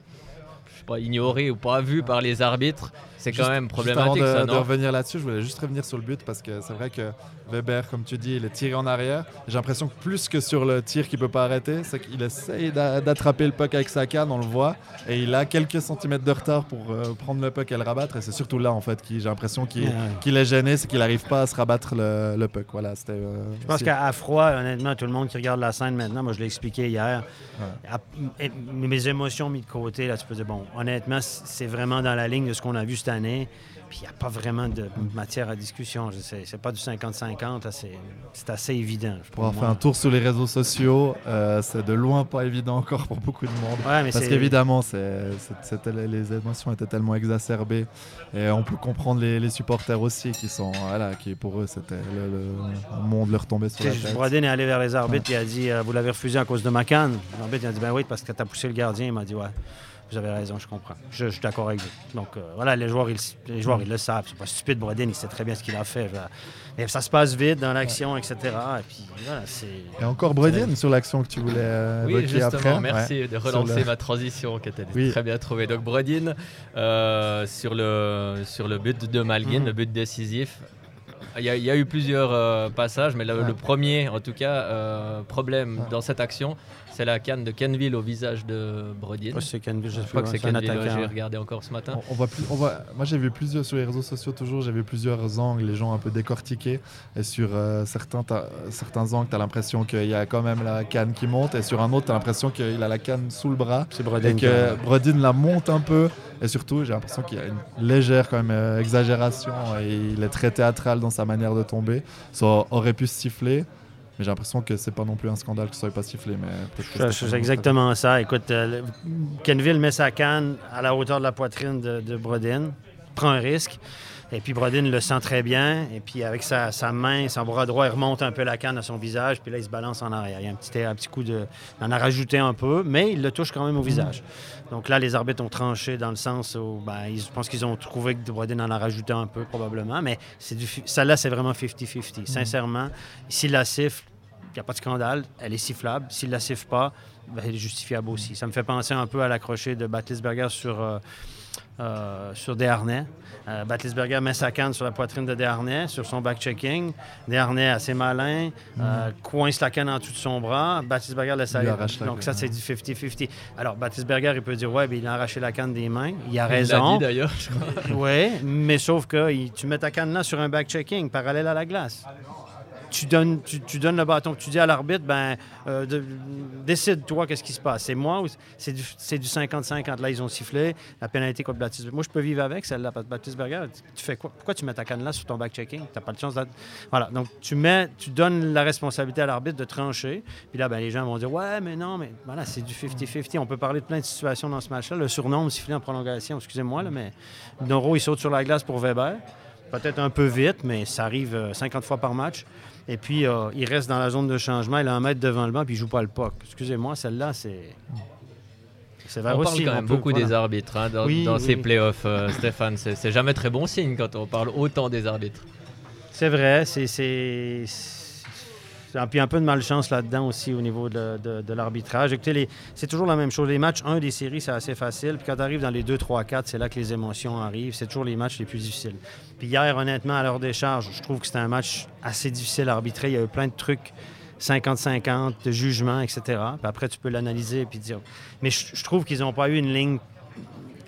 pas, ignorée ou pas vue par les arbitres. C'est quand Juste- même juste problématique, avant de, ça, de revenir là-dessus, je voulais juste revenir sur le but parce que c'est vrai que Weber, comme tu dis, il est tiré en arrière. J'ai l'impression que plus que sur le tir qu'il peut pas arrêter, c'est qu'il essaye d'a- d'attraper le puck avec sa canne, on le voit, et il a quelques centimètres de retard pour euh, prendre le puck et le rabattre. Et c'est surtout là, en fait, qui j'ai l'impression qu'il Ouais. est gêné, c'est qu'il n'arrive pas à se rabattre le, le puck. Voilà, c'était. euh, Je pense qu'à froid, honnêtement, tout le monde qui regarde la scène maintenant, moi je l'ai expliqué hier, à- mes émotions mises de côté, là, tu peux dire, bon, honnêtement, c'est vraiment dans la ligne de ce qu'on a vu cette année. Puis il n'y a pas vraiment de matière à discussion. C'est pas du 50-50, là, c'est, assez évident. Pour avoir fait un tour sur les réseaux sociaux, euh, c'est de loin pas évident encore pour beaucoup de monde. Ouais, mais Parce qu'évidemment, les émotions étaient tellement exacerbées. Et on peut comprendre les, les supporters aussi qui sont. Voilà, qui pour eux, c'était le, le- monde leur tombait sur la tête. Brodin est allé vers les arbitres et il a dit euh, Vous l'avez refusé à cause de ma canne L'arbitre a dit Ben oui, parce que tu as poussé le gardien. Il m'a dit Ouais, vous avez raison, je comprends. Je, je suis d'accord avec vous. Donc euh, voilà, les joueurs, ils, les joueurs, ils le savent. C'est pas stupide, Brodin, il sait très bien ce qu'il a fait. Voilà. Mais ça se passe vite dans l'action, etc. Et puis voilà, c'est. Et encore Brodin sur l'action que tu voulais euh, Oui, évoquer justement, après. merci Ouais. de relancer le- ma transition qui était Oui. très bien trouvée. Donc Brodin, euh, sur, le, sur le but de Malguin, Mhm. le but décisif, il y, a, il y a eu plusieurs euh, passages, mais le, Ouais. le premier, en tout cas, euh, problème Ouais. dans cette action, C'est la canne de Kenville au visage de Brodin. Ouais, c'est Kenville, je, Je crois que c'est Kenville, ouais, j'ai regardé encore ce matin. On, on voit plus, on voit, moi j'ai vu plusieurs sur les réseaux sociaux toujours, j'ai vu plusieurs angles, les gens un peu décortiqués. Et sur euh, certains, t'as- certains angles, tu as l'impression qu'il y a quand même la canne qui monte. Et sur un autre, tu as l'impression qu'il a la canne sous le bras. C'est Brodin Et que Brodin la monte un peu. Et surtout, j'ai l'impression qu'il y a une légère quand même, euh, exagération. Et il est très théâtral dans sa manière de tomber. Ça aurait pu siffler. Mais j'ai l'impression que c'est pas non plus un scandale que ça soit pas sifflé. Mais C'est- exactement ça. Écoute, euh, le- Kenville met sa canne à la hauteur de la poitrine de, de Brodin, prend un risque. Et puis Brodin le sent très bien. Et puis avec sa, sa main, son bras droit, il remonte un peu la canne à son visage. Puis là, il se balance en arrière. Il y a un petit, un petit coup de. Il en a rajouté un peu, mais il le touche quand même au visage. Donc là, les arbitres ont tranché dans le sens où ben, ils, je pense qu'ils ont trouvé que Brodin en a rajouté un peu, probablement. Mais celle-là, c'est vraiment 50-50. Sincèrement, s'il la siffle, il n'y a pas de scandale, elle est sifflable. S'il ne la siffle pas, ben, elle est justifiable aussi. Ça me fait penser un peu à l'accroché de Batlisberger sur, euh, euh, sur Desharnais. Euh, Batlisberger met sa canne sur la poitrine de Desharnais, sur son back-checking. Desharnais, assez malin, euh, coince la canne en dessous de son bras. Batlisberger laisse aller. Donc ça, c'est du 50-50. Alors, Batlisberger, il peut dire, ouais, il a arraché la canne des mains. Il a raison. d'ailleurs, je crois. Oui, mais sauf que il- tu mets ta canne là sur un back-checking parallèle à la glace. Tu donnes, tu, tu donnes le bâton. Tu dis à l'arbitre, ben, euh, de- décide-toi qu'est-ce qui se passe. C'est moi ou c'est du, c'est du 50-50. Là, ils ont sifflé la pénalité contre Baptiste. Moi, je peux vivre avec celle-là. Baptiste Berger, tu- fais quoi? Pourquoi tu mets ta canne là sur ton back-checking? Tu n'as pas de chance. d'être- Voilà. Donc, tu mets, tu donnes la responsabilité à l'arbitre de trancher. Puis là, ben, les gens vont dire, ouais, mais non, mais voilà, c'est du 50-50. On peut parler de plein de situations dans ce match-là. Le surnombre sifflé en prolongation, excusez-moi, là, mais Noro, il saute sur la glace pour Weber. Peut-être un peu vite, mais ça arrive euh, 50 fois par match. Et puis, euh, il reste dans la zone de changement. Il a un mètre devant le banc, puis il joue pas le puck. Excusez-moi, celle-là, c'est. On parle aussi. quand même peut- beaucoup voilà. des arbitres hein, dans, Oui, dans oui. ces playoffs, euh, Stéphane. C'est jamais très bon signe quand on parle autant des arbitres. C'est vrai, c'est. C'est- Puis un peu de malchance là-dedans aussi au niveau de, l'arbitrage. Écoutez, c'est toujours la même chose. Les matchs 1 des séries, c'est assez facile. Puis quand tu arrives dans les 2, 3, 4, c'est là que les émotions arrivent. C'est toujours les matchs les plus difficiles. Puis hier, honnêtement, à l'heure des charges, je trouve que c'était un match assez difficile à arbitrer. Il y a eu plein de trucs 50-50, de jugement, etc. Puis après, tu peux l'analyser puis dire. Mais je, trouve qu'ils n'ont pas eu une ligne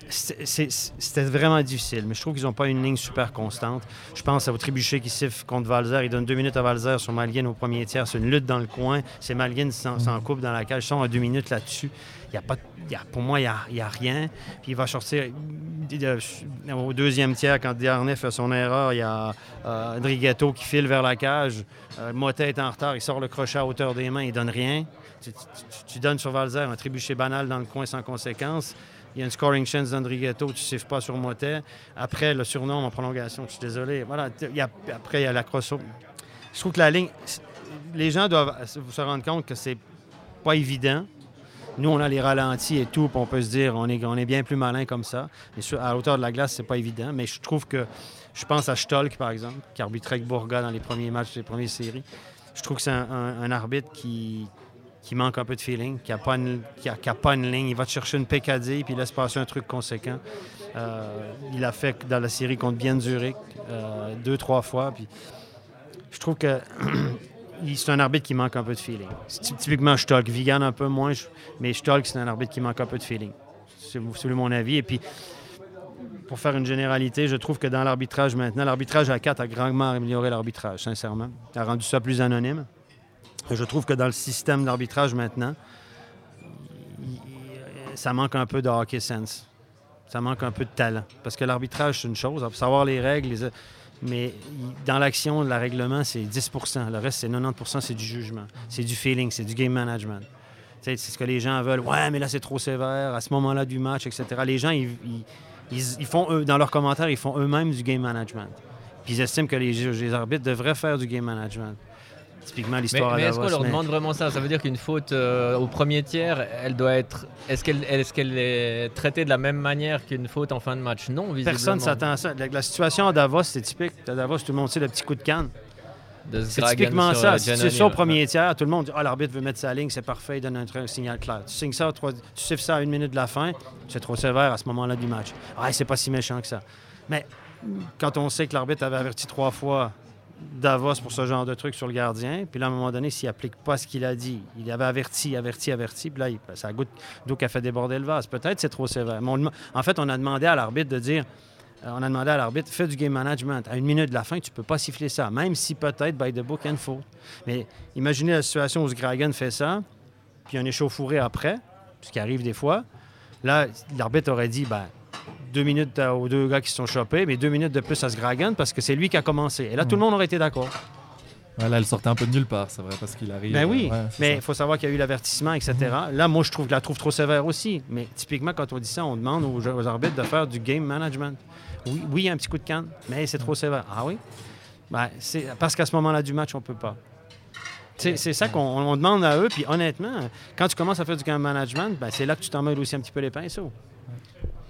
C'était vraiment difficile, mais je trouve qu'ils n'ont pas une ligne super constante. Je pense au Trébuchet qui siffle contre Valzer. Il donne deux minutes à Valzer sur Malguin au premier tiers. C'est une lutte dans le coin. C'est Malguin qui s'en s'en coupe dans la cage. Ils sont à deux minutes là-dessus. Il y a pas, de- il y a- pour moi, il n'y a, il y a rien. Puis il va sortir euh, au deuxième tiers quand Desharnais fait son erreur. Il y a euh, Andrighetto qui file vers la cage. Euh, Motet est en retard. Il sort le crochet à hauteur des mains. Il donne rien. Tu, tu- tu- tu donnes sur Valzer un trébuchet banal dans le coin sans conséquence. Il y a une scoring chance d'Andrighetto, tu ne siffles pas sur Motet. Après, le surnom en prolongation, je suis désolé. Voilà, après, il y a la cross. Je trouve que la ligne. Les gens doivent se rendre compte que c'est pas évident. Nous, on a les ralentis et tout, puis on peut se dire on est, bien plus malin comme ça. Mais à hauteur de la glace, c'est pas évident. Mais je trouve que. Je pense à Stolk, par exemple, qui arbitrait avec Bourga dans les premiers matchs des premières séries. Je trouve que c'est un arbitre qui, qui manque un peu de feeling, qui n'a pas, une- qui a- pas une ligne. Il va te chercher une pécadille puis il laisse passer un truc conséquent. Euh, il a fait dans la série contre Bien Zurich euh, deux, trois fois. Puis je trouve que il- c'est un arbitre qui manque un peu de feeling. Typiquement Stolk. Vigan un peu moins, je- mais Stolk, c'est un arbitre qui manque un peu de feeling. C'est mon avis. Et puis, pour faire une généralité, je trouve que dans l'arbitrage maintenant, l'arbitrage à 4 a grandement amélioré l'arbitrage, sincèrement. A rendu ça plus anonyme. Je trouve que dans le système d'arbitrage maintenant, ça manque un peu de hockey sense. Ça manque un peu de talent. Parce que l'arbitrage, c'est une chose. Savoir les règles, les- mais dans l'action, le règlement, c'est 10% Le reste, c'est 90% c'est du jugement. C'est du feeling, c'est du game management. C'est ce que les gens veulent. Ouais, mais là, c'est trop sévère à ce moment-là du match, etc. Les gens, ils, ils- font, eux, dans leurs commentaires, ils font eux-mêmes du game management. Puis ils estiment que les arbitres devraient faire du game management. Typiquement, Mais, l'histoire mais à est-ce qu'on leur mais- demande vraiment ça? Ça veut dire qu'une faute euh, au premier tiers, elle doit être. Est-ce qu'elle est, qu'elle est traitée de la même manière qu'une faute en fin de match? Non, visiblement. Personne s'attend à ça. La, la situation à Davos, c'est typique. À Davos, tout le monde sait le petit coup de canne. C'est typiquement ça. euh, Si tu ça au premier tiers, tout le monde dit Ah, l'arbitre veut mettre sa ligne, c'est parfait, il donne un, un signal clair. Tu signes ça, trois- tu siffles ça à une minute de la fin, c'est trop sévère à ce moment-là du match. Ah, c'est pas si méchant que ça. Mais quand on sait que l'arbitre avait averti trois fois Davos pour ce genre de truc sur le gardien. Puis là, à un moment donné, s'il applique pas ce qu'il a dit, il avait averti, averti, averti. Puis là, il, ça goûte d'eau qui a fait déborder le vase. Peut-être c'est trop sévère. En fait, on a demandé à l'arbitre de dire euh, on a demandé à l'arbitre, fais du game management. À une minute de la fin, tu peux pas siffler ça, même si peut-être by the book and faute. Mais imaginez la situation où Sgragan fait ça, puis un échauffouré après, ce qui arrive des fois. Là, l'arbitre aurait dit, ben, deux minutes à- aux deux gars qui se sont chopés, mais deux minutes de plus à Sgragan parce que c'est lui qui a commencé. Et là, tout le monde aurait été d'accord. Ouais, là, elle sortait un peu de nulle part, c'est vrai, parce qu'il arrive. Ben oui, euh, ouais, mais il faut savoir qu'il y a eu l'avertissement, etc. Là, moi, je trouve je la trouve trop sévère aussi. Mais typiquement, quand on dit ça, on demande aux, aux arbitres de faire du game management. Oui, oui, un petit coup de canne, mais c'est trop sévère. Ah oui? Ben, c'est parce qu'à ce moment-là du match, on peut pas. C'est ça qu'on on demande à eux. Puis honnêtement, quand tu commences à faire du game management, ben, c'est là que tu t'en mêles aussi un petit peu les pinceaux.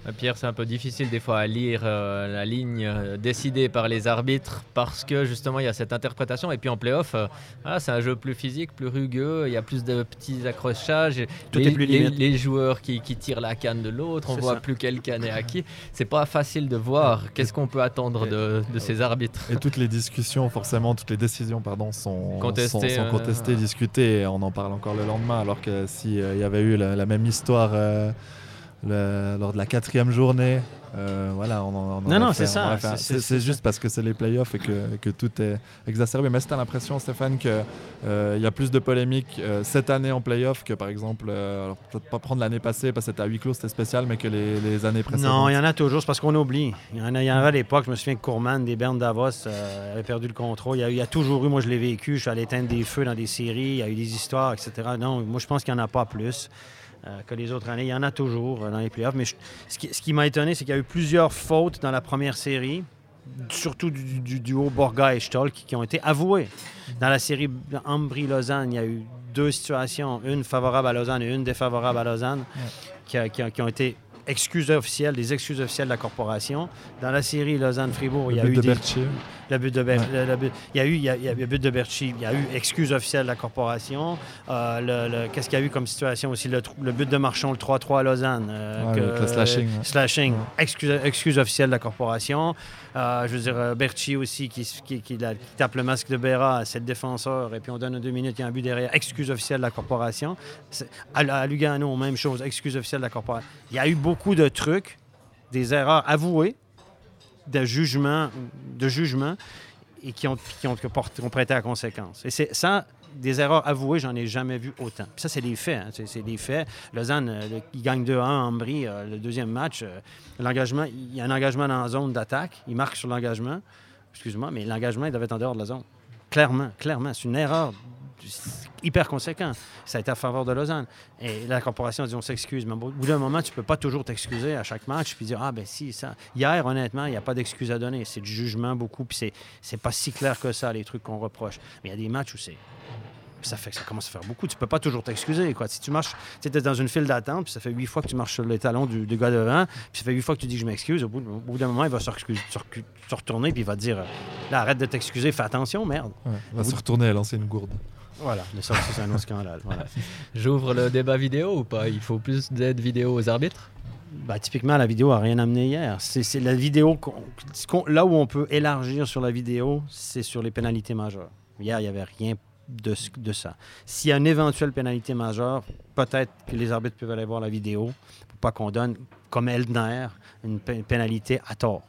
Euh, Pierre, c'est un peu difficile des fois à lire euh, la ligne euh, décidée par les arbitres parce que justement il y a cette interprétation. Et puis en playoff, euh, ah, c'est un jeu plus physique, plus rugueux, il y a plus de petits accrochages. Tout les, est plus les- les joueurs qui, qui tirent la canne de l'autre, on C'est voit ça. plus quelle canne est à qui. C'est pas facile de voir qu'est-ce qu'on peut attendre de, de ces arbitres. Et toutes les discussions, forcément, toutes les décisions, pardon, sont Contestées, sont, sont contestées, discutées, et on en parle encore le lendemain. Alors que s'il y avait eu la, la même histoire le- lors de la quatrième journée, euh, voilà, on en on Non, non, c'est on ça, c'est- C'est c'est- c'est c'est juste parce que c'est les playoffs et que, que tout est exacerbé. Mais as l'impression, Stéphane, qu'il y a plus de polémiques euh, cette année en playoff que par exemple, euh, peut-être pas prendre l'année passée parce que c'était à huis clos, c'était spécial, mais que les, les années précédentes? Non, il y en a toujours, c'est parce qu'on oublie. Il y en a, il y en avait à l'époque, je me souviens que Courman, des Berne Davos, euh, avait perdu le contrôle. Il y, a, il y a toujours eu, moi je l'ai vécu, je suis allé éteindre des feux dans des séries, il y a eu des histoires, etc. Non, moi je pense qu'il n'y en a pas plus euh, que les autres années. Il y en a toujours euh, dans les playoffs. Mais je- ce qui, ce qui m'a étonné, c'est qu'il y a eu plusieurs fautes dans la première série, surtout du, du duo Borga et Stoll, qui, qui ont été avouées. Dans la série Ambry-Lausanne, il y a eu deux situations, une favorable à Lausanne et une défavorable à Lausanne, qui, qui ont été excuses officielles, des excuses officielles de la corporation. Dans la série Lausanne-Fribourg, il y a but eu de des, le but de Ber- Ouais. but- il y a eu il y a, il y a eu but de Berchi, il y a eu excuse officielle de la corporation. Euh, le- le- Qu'est-ce qu'il y a eu comme situation aussi? Le, but de Marchand le 3-3 à Lausanne. euh, Ouais, le slashing, slashing. Ouais. Excuse, excuse officielle de la corporation. Euh, je veux dire euh, Berchi aussi qui, tape le masque de Béra, c'est le défenseur et puis on donne deux minutes, il y a un but derrière. Excuse officielle de la corporation. À, à Lugano, même chose, excuse officielle de la corporation. Il y a eu beaucoup de trucs, des erreurs avouées de jugement, de jugement et qui ont, qui ont, qui qui ont prêté à conséquence. Et c'est ça, des erreurs avouées, j'en ai jamais vu autant. Ça, c'est des faits. hein. C'est, des faits. Lausanne, euh, il gagne 2-1 en Brie, euh, le deuxième match. euh, l'engagement, il y a un engagement dans la zone d'attaque. Il marque sur l'engagement. Excuse-moi, mais l'engagement, il devait être en dehors de la zone. Clairement, clairement. C'est une erreur hyper conséquente. Ça a été à faveur de Lausanne. Et la corporation a dit on s'excuse. Mais au bout d'un moment, tu peux pas toujours t'excuser à chaque match puis dire Ah, ben si, ça. Hier, honnêtement, il n'y a pas d'excuse à donner. C'est du jugement beaucoup. Puis c'est, c'est pas si clair que ça, les trucs qu'on reproche. Mais il y a des matchs où c'est. Ça fait que ça commence à faire beaucoup. Tu peux pas toujours t'excuser. Quoi. Si tu marches, tu es dans une file d'attente, puis ça fait huit fois que tu marches sur les talons du, du gars devant, puis ça fait huit fois que tu dis je m'excuse, au bout, d'un moment, il va se, retourner, puis il va te dire là, arrête de t'excuser, fais attention, merde. Ouais, il va se retourner et lancer une gourde. Voilà. Mais ça aussi, c'est un autre scandale. Voilà. J'ouvre le débat vidéo ou pas? Il faut plus d'aide vidéo aux arbitres? Ben, typiquement, la vidéo a rien amené hier. C'est la vidéo. là où on peut élargir sur la vidéo, c'est sur les pénalités majeures. Hier, il n'y avait rien de, ça. S'il y a une éventuelle pénalité majeure, peut-être que les arbitres peuvent aller voir la vidéo pour pas qu'on donne, comme Eldner, une pé- pénalité à tort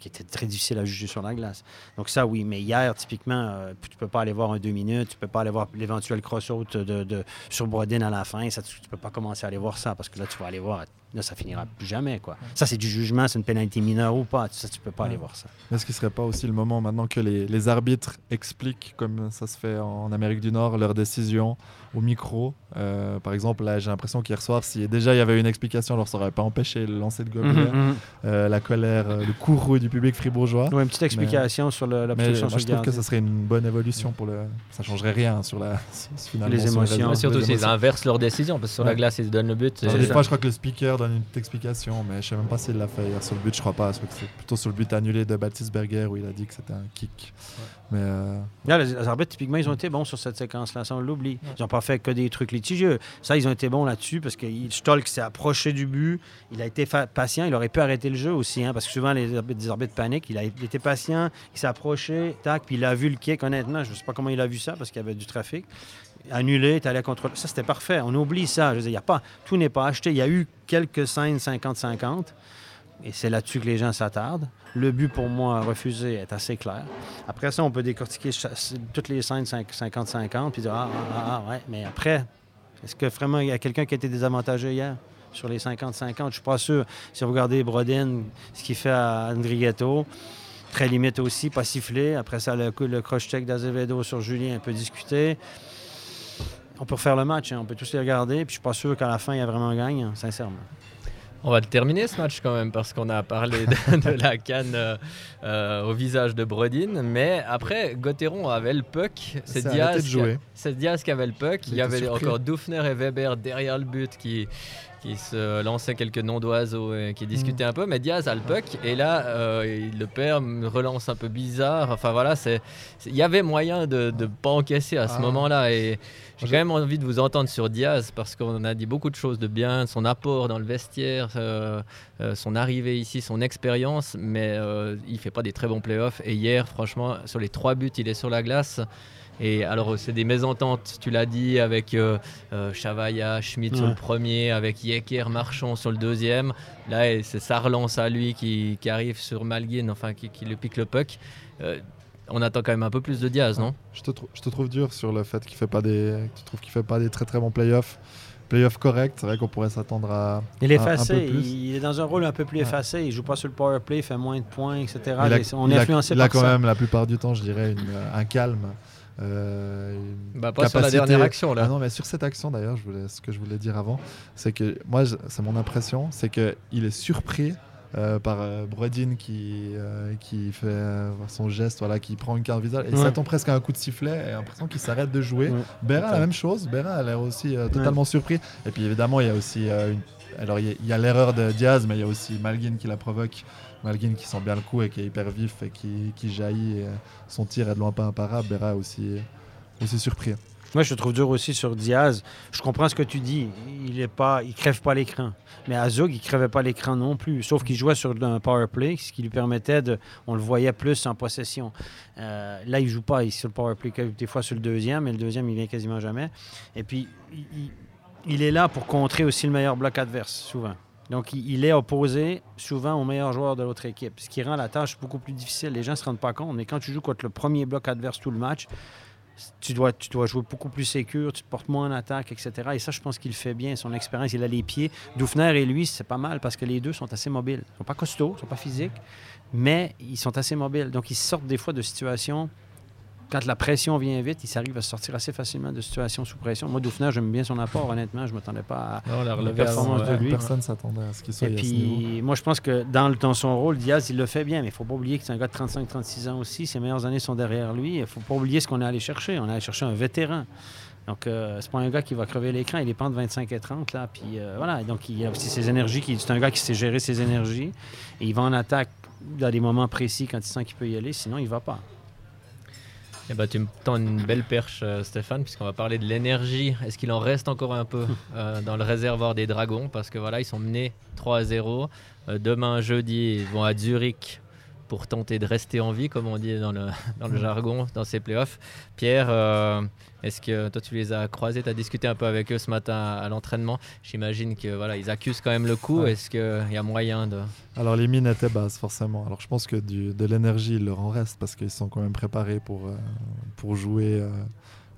qui était très difficile à juger sur la glace. Donc ça, oui. Mais hier, typiquement, euh, tu peux pas aller voir un deux minutes, tu peux pas aller voir l'éventuel cross-out de, sur Brodin à la fin. Ça, tu, tu peux pas commencer à aller voir ça parce que là, tu vas aller voir, là, ça finira plus jamais. Quoi. Ça, c'est du jugement, c'est une pénalité mineure ou pas. Ça, tu peux pas aller voir ça. Est-ce qu'il ne serait pas aussi le moment maintenant que les, les arbitres expliquent, comme ça se fait en Amérique du Nord, leurs décisions au micro? Euh, Par exemple, là, j'ai l'impression qu'hier soir, si déjà il y avait une explication, alors ça n'aurait pas empêché le lancer de gobelet, Mhm, euh, la colère, euh, le courroux du public fribourgeois. mhm. Ouais, une petite explication sur le- Mais moi, sur je trouve que ça serait une bonne évolution pour le. Ça changerait rien sur la. finalement, Les sur émotions. résultat, Mais Surtout les s'ils inversent leur décision, parce que sur la glace, ils se donnent le but. Des fois, je crois que le speaker donne une petite explication, mais je sais même pas s'il l'a fait hier sur le but, je crois pas. C'est plutôt sur le but annulé de Baptiste Berger où il a dit que c'était un kick. Mais euh, Là, les, les arbitres, typiquement, ils ont été bons sur cette séquence-là, ça on l'oublie. Ils n'ont pas fait que des trucs litigieux. Ça, ils ont été bons là-dessus parce que Stolk s'est approché du but, il a été patient, il aurait pu arrêter le jeu aussi, hein, parce que souvent, les arbitres, les arbitres paniquent. Il a il était patient, il s'est approché, tac, puis il a vu le kick. Honnêtement, je ne sais pas comment il a vu ça parce qu'il y avait du trafic. Annulé, tu allais contre. Ça, c'était parfait. On oublie ça. Je veux dire, y a pas, tout n'est pas acheté. Il y a eu quelques scènes 50-50. Et c'est là-dessus que les gens s'attardent. Le but, pour moi, refusé est assez clair. Après ça, on peut décortiquer toutes les scènes 50-50 puis dire ah, ah, ah, ouais, mais après, est-ce que vraiment il y a quelqu'un qui a été désavantagé hier sur les 50-50 Je suis pas sûr. Si vous regardez Brodin, ce qu'il fait à Andrigetto, très limite aussi, pas sifflé. Après ça, le, coup- le cross-check d'Azevedo sur Julien, un peu discuté. On peut refaire le match, hein, on peut tous les regarder, puis je suis pas sûr qu'à la fin, il y a vraiment gagne, hein, sincèrement. On va terminer ce match quand même parce qu'on a parlé de, de la canne euh, euh, au visage de Brodin. Mais après, Gauthieron avait le puck. C'est Diaz, Diaz qui avait le puck. Il y avait surpris. encore Dufner et Weber derrière le but qui, qui se lançaient quelques noms d'oiseaux et qui discutaient un peu. Mais Diaz a le puck et là, euh, il le perd, me relance un peu bizarre. Enfin voilà, c'est il y avait moyen de ne pas encaisser à ce Ah. moment-là. Et j'ai quand même envie de vous entendre sur Diaz parce qu'on a dit beaucoup de choses de bien, son apport dans le vestiaire, euh, euh, son arrivée ici, son expérience, mais il fait pas des très bons playoffs. Et hier, franchement, sur les trois buts, il est sur la glace. Et alors, c'est des mésententes, tu l'as dit, avec euh, euh, Chavaya, Schmidt sur le premier, avec Yecker, Marchand sur le deuxième. Là, c'est sa relance à lui qui, qui arrive sur Malguin, enfin, qui, qui le pique le puck. Euh, on attend quand même un peu plus de Diaz, non? Je, te je te trouve dur sur le fait qu'il fait pas des, tu trouves qu'il fait pas des très très bons playoffs. Playoffs corrects, c'est vrai qu'on pourrait s'attendre à. Il est un- un effacé, peu plus. il est dans un rôle un peu plus Ouais. effacé. Il joue pas sur le power play, il fait moins de points, etc. Il a, Et on il est a- influencé il a par quand ça. même la plupart du temps, je dirais, une- un calme. euh, Bah, pas sur la dernière action, là. Ah non, mais sur cette action d'ailleurs, je voulais, ce que je voulais dire avant, c'est que moi, c'est mon impression, c'est que il est surpris euh, par euh, Brodin qui, euh, qui fait euh, son geste, voilà, qui prend une carte visage et Ouais. s'attend presque à un coup de sifflet et l'impression qu'il s'arrête de jouer. Ouais. Béra, la même chose. Béra a l'air aussi totalement surpris. Et puis évidemment, il y a aussi une- alors il y a- l'erreur de Diaz, mais il y a aussi Malguin qui la provoque. Malguin qui sent bien le coup et qui est hyper vif et qui, qui jaillit. et, son tir est de loin pas imparable. Béra est aussi, aussi surpris. Moi, je trouve dur aussi sur Diaz. Je comprends ce que tu dis. Il est pas, il crève pas l'écran. Mais Azog, il crevait pas l'écran non plus. Sauf qu'il jouait sur un power play, ce qui lui permettait de, on le voyait plus en possession. Euh, là, il joue pas. Il sur le power play des fois sur le deuxième, mais le deuxième, il vient quasiment jamais. Et puis, il, est là pour contrer aussi le meilleur bloc adverse, souvent. Donc, il est opposé souvent au meilleur joueur de l'autre équipe, ce qui rend la tâche beaucoup plus difficile. Les gens ne se rendent pas compte, mais quand tu joues contre le premier bloc adverse tout le match, tu dois, jouer beaucoup plus sécure, tu te portes moins en attaque, etc. Et ça, je pense qu'il fait bien. Son expérience, il a les pieds. Dufner et lui, c'est pas mal parce que les deux sont assez mobiles. Ils sont pas costauds, ils sont pas physiques, mais ils sont assez mobiles. Donc, ils sortent des fois de situations. Quand la pression vient vite, ils arrivent à sortir assez facilement de situations sous pression. Moi, Dufner, j'aime bien son apport, honnêtement. Je ne m'attendais pas à. Non, la la performance de lui. Personne s'attendait à ce qu'il soit Et à ce niveau. puis, moi, je pense que dans, le- dans son rôle, Diaz, il le fait bien, mais il ne faut pas oublier que c'est un gars de 35-36 ans aussi. Ses meilleures années sont derrière lui. Il ne faut pas oublier ce qu'on est allé chercher. On est allé chercher un vétéran. Donc, euh, c'est pas un gars qui va crever l'écran. Il est pas entre 25 et 30, là. Puis, euh, voilà. Donc, il a aussi ses énergies. qui- C'est un gars qui sait gérer ses énergies. Et il va en attaque dans des moments précis quand il sent qu'il peut y aller. Sinon, il va pas. Eh ben, tu me tends une belle perche, euh, Stéphane, puisqu'on va parler de l'énergie. Est-ce qu'il en reste encore un peu euh, dans le réservoir des Dragons? Parce que voilà, ils sont menés 3 à 0. Euh, demain, jeudi, ils vont à Zurich pour tenter de rester en vie, comme on dit dans le, dans le jargon, dans ces playoffs. Pierre, euh, est-ce que toi, tu les as croisés, tu as discuté un peu avec eux ce matin à, à l'entraînement J'imagine que voilà, ils accusent quand même le coup. Ouais. Est-ce qu'il y a moyen de... Alors les mines étaient basses forcément. Alors je pense que du- de l'énergie il leur en reste parce qu'ils sont quand même préparés pour, euh, pour jouer euh,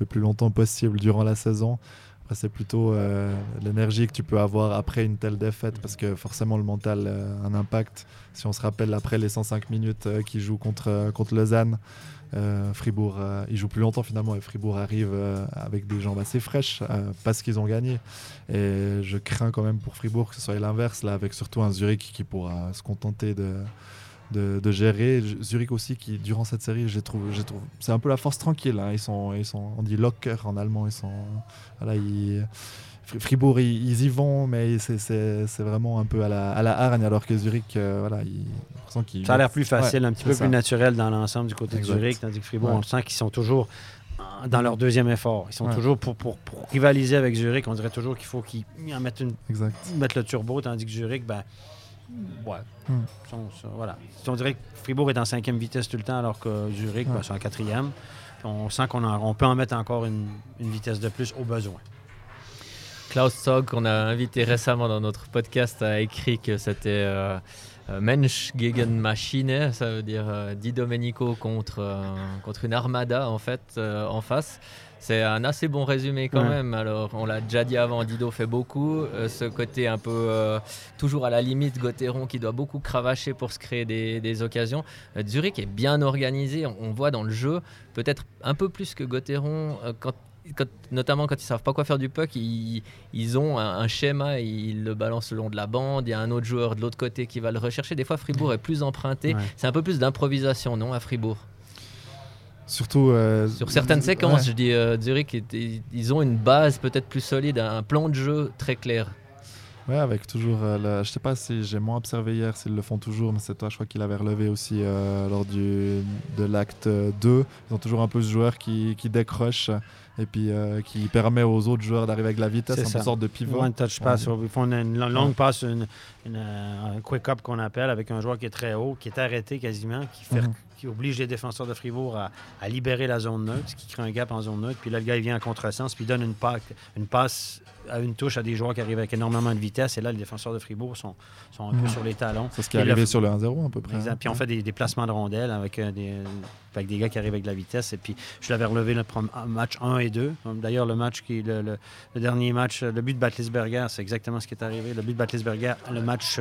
le plus longtemps possible durant la saison. Après c'est plutôt euh, l'énergie que tu peux avoir après une telle défaite parce que forcément le mental a un impact. Si on se rappelle après les 105 minutes euh, qu'ils jouent contre, euh, contre Lausanne, euh, Fribourg, ils jouent plus longtemps finalement et Fribourg arrive avec des jambes assez fraîches parce qu'ils ont gagné. Et je crains quand même pour Fribourg que ce soit l'inverse, là, avec surtout un Zurich qui pourra se contenter de, de, de gérer. Zurich aussi, qui durant cette série, j'ai trouvé, j'ai trouvé- c'est un peu la force tranquille. hein. Ils sont, ils sont, on dit locker en allemand. Ils sont, voilà, ils- Fribourg, ils, y vont, mais c'est vraiment un peu à la, à la hargne, alors que Zurich, euh, voilà, Ça a l'air plus facile, un petit peu plus naturel dans l'ensemble du côté de Zurich, tandis que Fribourg, on sent qu'ils sont toujours dans leur deuxième effort. Ils sont toujours pour, pour, rivaliser avec Zurich. On dirait toujours qu'il faut qu'ils mettent, une, mettent le turbo, tandis que Zurich, ben, ouais. Hmm. voilà. On dirait que Fribourg est en cinquième vitesse tout le temps, alors que Zurich, ben, c'est en quatrième. On sent qu'on on peut en mettre encore une, vitesse de plus au besoin. Klaus Zog, qu'on a invité récemment dans notre podcast, a écrit que c'était euh, euh, Mensch gegen Maschine, ça veut dire euh, Di Domenico contre, euh, contre une armada en fait en face. C'est un assez bon résumé quand même. Alors, on l'a déjà dit avant, Dido fait beaucoup. ce côté un peu toujours à la limite, Gauthieron qui doit beaucoup cravacher pour se créer des, des occasions. Zurich est bien organisé. On, voit dans le jeu, peut-être un peu plus que Gauthieron, quand notamment quand ils savent pas quoi faire du puck, ils, ont un, schéma, ils le balancent le long de la bande. Il y a un autre joueur de l'autre côté qui va le rechercher. Des fois, Fribourg est plus emprunté. C'est un peu plus d'improvisation, non, à Fribourg? Surtout euh, sur certaines séquences, je dis euh, Zurich, ils ont une base peut-être plus solide, un plan de jeu très clair. Ouais, avec toujours. Euh, je sais pas si j'ai moins observé hier s'ils le font toujours, mais c'est toi, je crois qu'il avait relevé aussi lors du, de l'acte 2. Ils ont toujours un peu ce joueur qui, qui décroche et puis euh, qui permet aux autres joueurs d'arriver avec la vitesse, une sorte de pivot. One touch pass. Ils font une, longue passe, une, un quick up qu'on appelle avec un joueur qui est très haut, qui est arrêté quasiment, qui, fait, mhm. Qui oblige les défenseurs de Fribourg à, à, libérer la zone neutre, qui crée un gap en zone neutre. Puis là, le gars, il vient en contresens, puis il donne une, une passe à une touche à des joueurs qui arrivent avec énormément de vitesse. Et là, les défenseurs de Fribourg sont, sont un peu sur les talons. C'est ce qui est arrivé sur le 1-0 à peu près. Puis on fait des, placements de rondelles avec, euh, des, avec des gars qui arrivent avec de la vitesse. Et puis je l'avais relevé le match 1 et 2. D'ailleurs, le match qui le, le, dernier match, le but de Batlisberger, c'est exactement ce qui est arrivé. Le but de Batlisberger, le match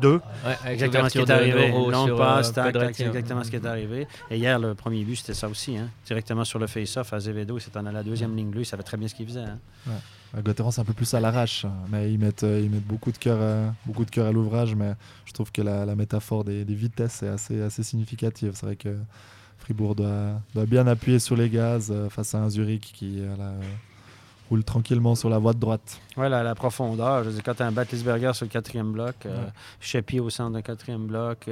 2. Euh, exactement ce qui est arrivé. Longue passe, c'est exactement ce qui est arrivé. Et hier, le premier but, c'était ça aussi. Hein. Directement sur le face-off, Azevedo, c'est en à la deuxième ligne bleue, il savait très bien ce qu'il faisait. Hein. Ouais. c'est un peu plus à l'arrache, mais ils mettent, euh, ils mettent beaucoup de cœur, à, beaucoup de cœur à l'ouvrage. Mais je trouve que la, métaphore des, vitesses est assez, assez significative. C'est vrai que Fribourg doit, doit, bien appuyer sur les gaz euh, face à un Zurich qui euh, roule tranquillement sur la voie de droite. Oui, la, profondeur. Je quand tu as un Batlisberger sur le quatrième bloc, ouais. au centre d'un quatrième bloc,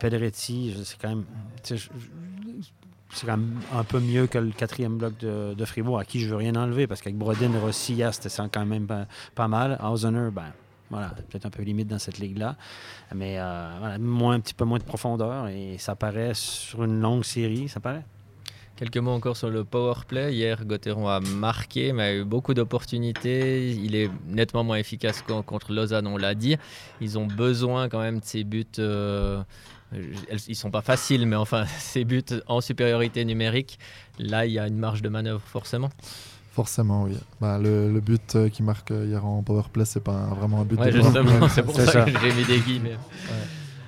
Pedretti, c'est quand même c'est quand même un peu mieux que le quatrième bloc de, Fribourg, à qui je veux rien enlever, parce qu'avec Brodin et Rossi, hier, c'était quand même pas, mal. Hausener, ben, voilà, peut-être un peu limite dans cette ligue-là. Mais euh, voilà, moins, un petit peu moins de profondeur, et ça paraît sur une longue série, ça paraît. Quelques mots encore sur le power play. Hier, Gauthieron a marqué, mais a eu beaucoup d'opportunités. Il est nettement moins efficace contre Lausanne, on l'a dit. Ils ont besoin quand même de ces buts euh, ils sont pas faciles, mais enfin, ces buts en supériorité numérique, là, il y a une marge de manœuvre forcément. Forcément, oui. Bah, le, but euh, qui marque euh, hier en powerplay, c'est pas vraiment un but. Ouais, justement, c'est pour ça, que j'ai mis des guillemets.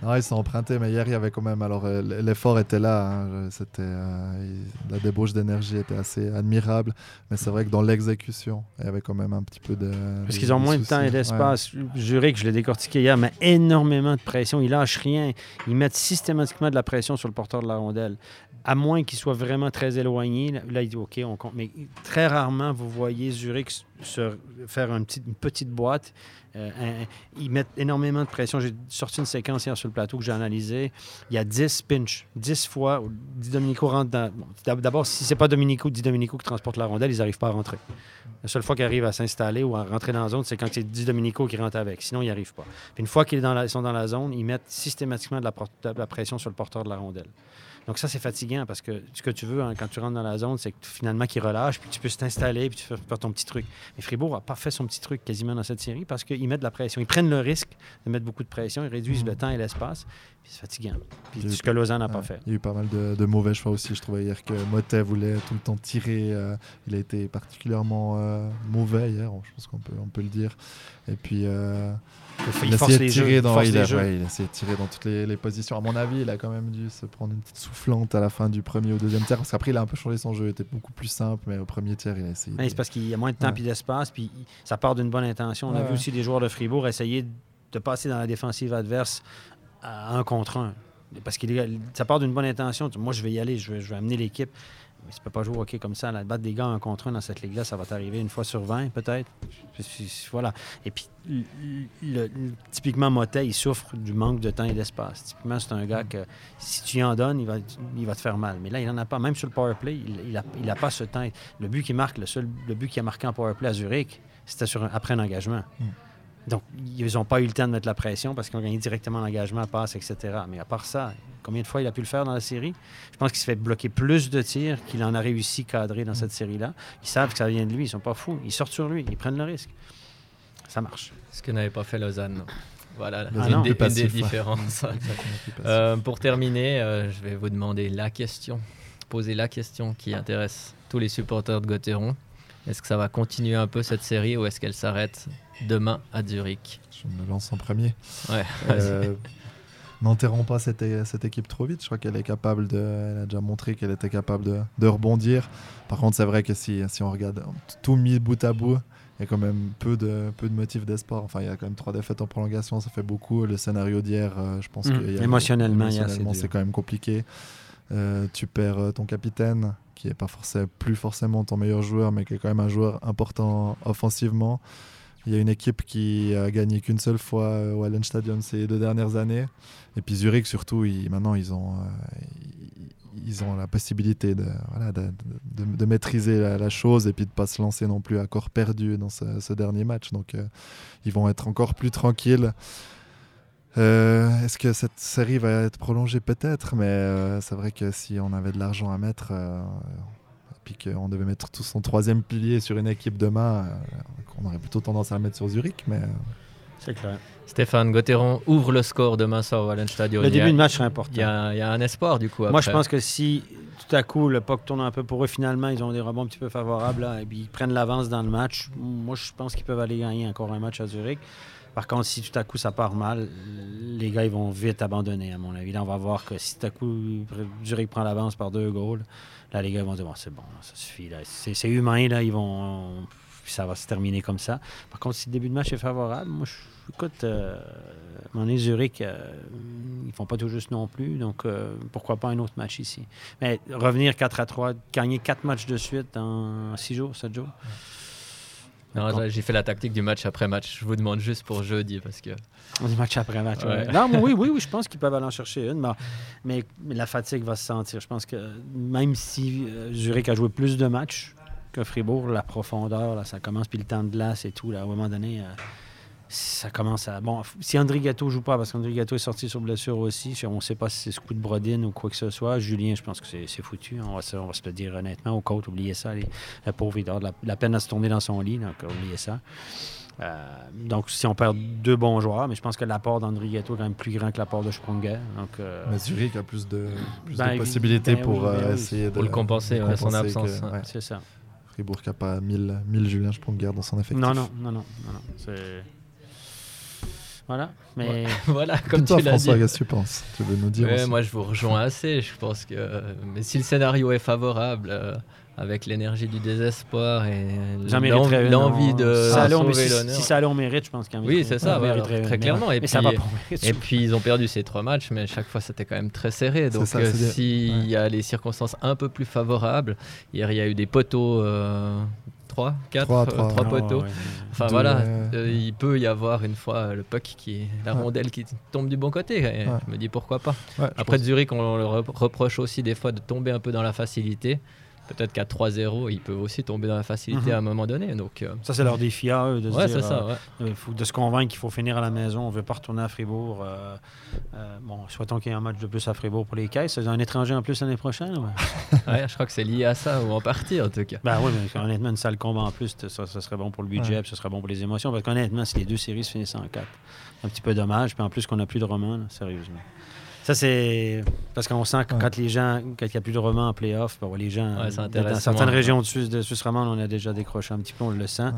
Ah, ils sont empruntés, mais hier, il y avait quand même. Alors, euh, l'effort était là. Hein, c'était, euh, la débauche d'énergie était assez admirable. Mais c'est vrai que dans l'exécution, il y avait quand même un petit peu de. Parce qu'ils ont moins de temps et d'espace. Juré que je l'ai décortiqué hier, mais énormément de pression. Ils lâchent rien. Ils mettent systématiquement de la pression sur le porteur de la rondelle. À moins qu'il soit vraiment très éloigné. Là, il dit OK, on compte. Mais très rarement, vous voyez Zurich se faire une petite boîte euh, ils mettent énormément de pression. J'ai sorti une séquence hier sur le plateau que j'ai analysée. Il y a 10 pinch, 10 fois. Di Domenico rentre dans. D'abord, si c'est pas Domenico, Di Domenico qui transporte la rondelle, ils n'arrivent pas à rentrer. La seule fois qu'ils arrivent à s'installer ou à rentrer dans la zone, c'est quand c'est Di Domenico qui rentre avec. Sinon, ils n'y arrivent pas. une fois qu'ils sont dans la zone, ils mettent systématiquement de la pression sur le porteur de la rondelle. Donc ça, c'est fatigant parce que ce que tu veux hein, quand tu rentres dans la zone, c'est que finalement qu'ils relâchent, puis tu peux t'installer, puis tu fais faire ton petit truc. Mais Fribourg n'a pas fait son petit truc quasiment dans cette série parce qu'ils mettent de la pression. Ils prennent le risque de mettre beaucoup de pression, ils réduisent le mmh. temps et l'espace, puis c'est fatigant. Puis ce que Lausanne n'a pas fait. Il y a eu pas mal de, mauvais choix aussi. Je trouvais hier que Motet voulait tout le temps tirer. Euh, il a été particulièrement euh, mauvais hier, je pense qu'on peut, on peut le dire. Et puis... Euh, il, a essayé de tirer dans, il, a, essayé de tirer dans toutes les, positions. À mon avis, il a quand même dû se prendre une petite soufflante à la fin du premier ou deuxième tiers. Parce qu'après, il a un peu changé son jeu. Il était beaucoup plus simple, mais au premier tiers, il a essayé. C'est parce qu'il y a moins de temps et d'espace. Puis ça part d'une bonne intention. On a vu aussi des joueurs de Fribourg essayer de passer dans la défensive adverse à un contre un. Parce que ça part d'une bonne intention. Moi, je vais y aller, je vais, je vais amener l'équipe. Tu peux pas jouer hockey comme ça. La battre des gars un contre un dans cette ligue-là, ça va t'arriver une fois sur 20, peut-être. Voilà. Et puis, typiquement, Motet, il souffre du manque de temps et d'espace. Typiquement, c'est un gars que si tu y en donnes, il va, il va te faire mal. Mais là, il en a pas. Même sur le power play, il, il a, il a pas ce temps. Le but qu'il marque, le seul le but qu'il a marqué en power play à Zurich, c'était après un engagement. Mm. Donc, ils n'ont pas eu le temps de mettre la pression parce qu'ils ont gagné directement l'engagement, passe, etc. Mais à part ça, combien de fois il a pu le faire dans la série? Je pense qu'il se fait bloquer plus de tirs qu'il en a réussi cadrer dans cette série-là. Ils savent que ça vient de lui, ils sont pas fous. Ils sortent sur lui, ils prennent le risque. Ça marche. Ce que n'avait pas fait Lausanne. Voilà, Ah une, non. des, une des passif, différences. Euh, pour terminer, euh, je vais vous demander la question, poser la question qui intéresse tous les supporters de Gauthieron. Est-ce que ça va continuer un peu cette série ou est-ce qu'elle s'arrête demain à Zurich Je me lance en premier. Ouais. Euh, N'enterrons pas cette, cette équipe trop vite. Je crois qu'elle est capable de. Elle a déjà montré qu'elle était capable de, de rebondir. Par contre, c'est vrai que si, si on regarde tout mis bout à bout, il y a quand même peu de, peu de motifs d'espoir. Enfin, il y a quand même trois défaites en prolongation, ça fait beaucoup. Le scénario d'hier, euh, je pense Mm. qu'il y a- Émotionnellement, il y a- c'est émotionnellement, c'est quand même compliqué. Euh, tu perds ton capitaine, qui est pas forcément, plus forcément ton meilleur joueur, mais qui est quand même un joueur important offensivement. Il y a une équipe qui a gagné qu'une seule fois euh, au Allen Stadium ces deux dernières années. Et puis Zurich, surtout, maintenant, ils ont, euh, ils, ont la possibilité de, de, maîtriser la, chose et puis de ne pas se lancer non plus à corps perdu dans ce, dernier match. Donc, euh, ils vont être encore plus tranquilles. Euh, Est-ce que cette série va être prolongée? Peut-être, mais euh, c'est vrai que si on avait de l'argent à mettre, euh, et puis qu'on devait mettre tout son troisième pilier sur une équipe demain, euh, on aurait plutôt tendance à le mettre sur Zurich. Mais euh, C'est clair. Stéphane Gauthieron ouvre le score demain soir au Wallenstadion. Le début de match serait important. Il y, a, il y a un espoir du coup. Moi, je pense que si tout à coup le puck tourne un peu pour eux, finalement, ils ont des rebonds un petit peu favorables là, et puis ils prennent l'avance dans le match, moi, je pense qu'ils peuvent aller gagner encore un match à Zurich. Par contre, si tout à coup ça part mal, les gars ils vont vite abandonner, à mon avis. Là, on va voir que si tout à coup Zurich prend l'avance par deux goals, là, les gars vont dire bon, c'est bon, ça suffit. C'est humain, là, ils vont. ça va se terminer comme ça. Par contre, si le début de match est favorable, moi, je, écoute, euh, à Zurich, euh, ils font pas tout juste non plus. Donc, euh, pourquoi pas un autre match ici? Mais revenir 4 à 3, gagner 4 matchs de suite en 6 jours, 7 jours. Non, j'ai- fait la tactique du match après match. Je vous demande juste pour jeudi parce que On dit match après match. Ouais. ouais. Non, mais oui, oui, oui, je pense qu'ils peuvent aller en chercher une. Mais, mais, la fatigue va se sentir. Je pense que même si Zurich a joué plus de matchs que Fribourg, la profondeur, là, ça commence, puis le temps de glace et tout, là, à un moment donné, euh, ça commence à. Bon, si André Gâteau joue pas, parce qu'André Gâteau est sorti sur blessure aussi, on ne sait pas si c'est ce coup de brodine ou quoi que ce soit. Julien, je pense que c'est foutu. On va, se, on va se le dire honnêtement. Au côte, oubliez ça. les- le pauvre, il a de la, de la peine à se tourner dans son lit, donc oubliez ça. Euh, donc, si on perd deux bons joueurs, mais je pense que l'apport d'André Gâteau est quand même plus grand que l'apport de Sprunger. Donc, euh, mais Zurich a plus de, plus Ben, de possibilités ben pour oui, ben euh, oui. essayer de Pour le compenser, de ouais, son compenser absence, que- ouais. c'est ça. Fribourg n'a pas 1000, 1000 Julien Sprunger dans son effectif. Non, non, non, non, non, non. Voilà. Mais voilà, Comme toi, tu l'as dit. François, qu'est-ce que tu penses? Tu veux nous dire Ouais, aussi? moi je vous rejoins assez. Je pense que mais si le scénario est favorable, euh, avec l'énergie du désespoir et l'envie non. de Si ça sauver si, l'honneur. si ça allait, on mérite, je pense qu'il en Oui, c'est ça, très clairement. Et Mais ça puis- va pas, on mérite Et ça. puis ils ont perdu ces trois matchs, mais chaque fois c'était quand même très serré. Donc ça, euh, s'il ouais. y a les circonstances un peu plus favorables, hier il y a eu des poteaux, euh, 3, 4, Trois, 3, trois. Ah, poteaux. ouais, ouais. Enfin Deux, voilà, ouais. euh, il peut y avoir une fois euh, le puck qui, la Ouais. rondelle qui tombe du bon côté. Et Ouais. Je me dis pourquoi pas. Après pense- Zurich, on leur rep- reproche aussi des fois de tomber un peu dans la facilité. Peut-être qu'à 3-0, ils peuvent aussi tomber dans la facilité Mhm. à un moment donné. Donc, euh, Ça, c'est leur défi à eux de se ouais, dire, c'est ça. euh, ouais. euh, faut- de se convaincre qu'il faut finir à la maison. On ne veut pas retourner à Fribourg. euh, bon, souhaitons qu'il y ait un match de plus à Fribourg pour les caisses. Un étranger en plus l'année prochaine. ouais. Je crois que c'est lié à ça, ou en partie en tout cas. Ben oui, mais honnêtement, une salle combat en plus, ça, ça serait bon pour le budget, ce serait bon pour les émotions. Parce qu'honnêtement, si les deux séries se finissent en quatre, un petit peu dommage. Puis en plus qu'on n'a plus de romans, sérieusement. Ça, c'est. Parce qu'on sent que Ouais. quand les gens. Quand il n'y a plus de romans en playoff, ben, ouais, les gens. Ouais, dans certaines moins. régions de Suisse, de Suisse romande, on a déjà décroché un petit peu, on le sent. Ouais.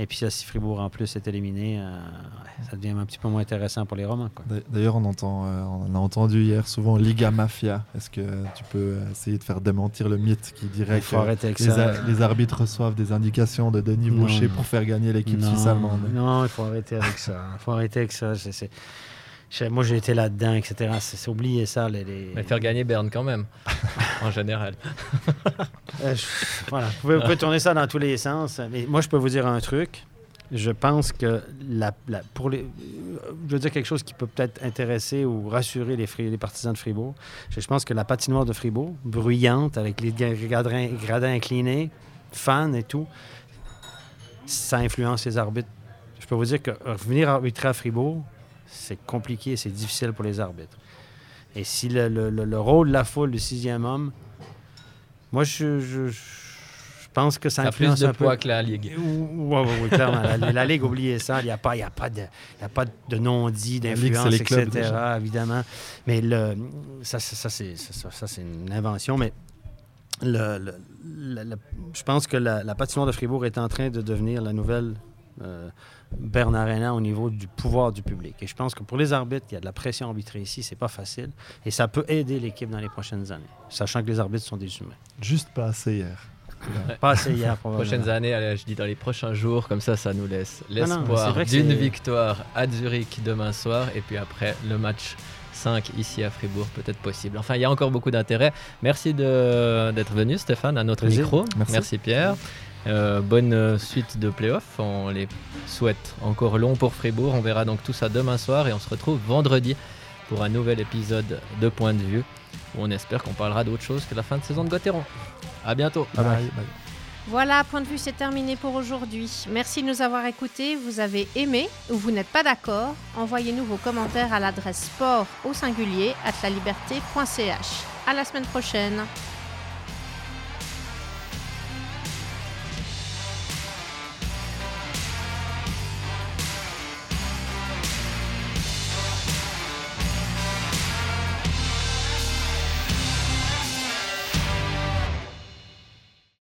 Et puis, là, si Fribourg en plus est éliminé, euh, ouais, ça devient un petit peu moins intéressant pour les romans. D'ailleurs, on, entend, euh, on a entendu hier souvent Liga Mafia. Est-ce que tu peux essayer de faire démentir le mythe qui dirait que les, a- les arbitres reçoivent des indications de Denis Non, Boucher pour faire gagner l'équipe suisse allemande? Non, il faut arrêter avec ça. Il faut arrêter avec ça. C'est- Moi, j'ai été là-dedans, etc. C'est oublier ça. Les, les- Mais faire gagner Berne quand même. en général. Euh, je- voilà, vous pouvez, vous pouvez tourner ça dans tous les sens. Mais moi, je peux vous dire un truc. Je pense que la, la- pour les, euh, je veux dire quelque chose qui peut peut-être intéresser ou rassurer les, Fri- les partisans de Fribourg. Je, pense que la patinoire de Fribourg, bruyante, avec les gradins, gradins inclinés, fans et tout, ça influence les arbitres. Je peux vous dire que revenir arbitrer à Fribourg, c'est compliqué, c'est difficile pour les arbitres. Et si le, le- le- le rôle de la foule du sixième homme, moi, je, je- je pense que ça Ça a plus influence de un peu. poids que la Ligue. Oui, oui, oui, clairement. La, la Ligue, oubliez ça. Il n'y a pas, y a pas de, il y a pas de non-dit, d'influence, etc., déjà. évidemment. Mais le, ça, ça, c'est, ça, ça, c'est une invention. Mais le, le- le- le- je pense que la, la patinoire de Fribourg est en train de devenir la nouvelle euh, Bern Arena au niveau du pouvoir du public. Et je pense que pour les arbitres, il y a de la pression arbitrée ici. C'est pas facile. Et ça peut aider l'équipe dans les prochaines années, sachant que les arbitres sont des humains. Juste pas assez hier. Pas assez hier, probablement. Prochaines années, allez, je dis dans les prochains jours, comme ça, ça nous laisse c'est l'espoir d'une victoire à Zurich demain soir, et puis après le match 5 ici à Fribourg, peut-être possible. Enfin, il y a encore beaucoup d'intérêt. Merci de- d'être venu, Stéphane, à notre Plaisir. micro. Merci. Pierre. Euh, bonne euh, suite de playoffs. On les souhaite encore long pour Fribourg. On verra donc tout ça demain soir, et on se retrouve vendredi pour un nouvel épisode de Point de vue, où on espère qu'on parlera d'autre chose que la fin de saison de Gauthieron. À bientôt. Bye bye. bye. Voilà, point de vue, c'est terminé pour aujourd'hui. Merci de nous avoir écoutés. Vous avez aimé ou vous n'êtes pas d'accord? Envoyez-nous vos commentaires à l'adresse sport au singulier at laliberté.ch. À la semaine prochaine.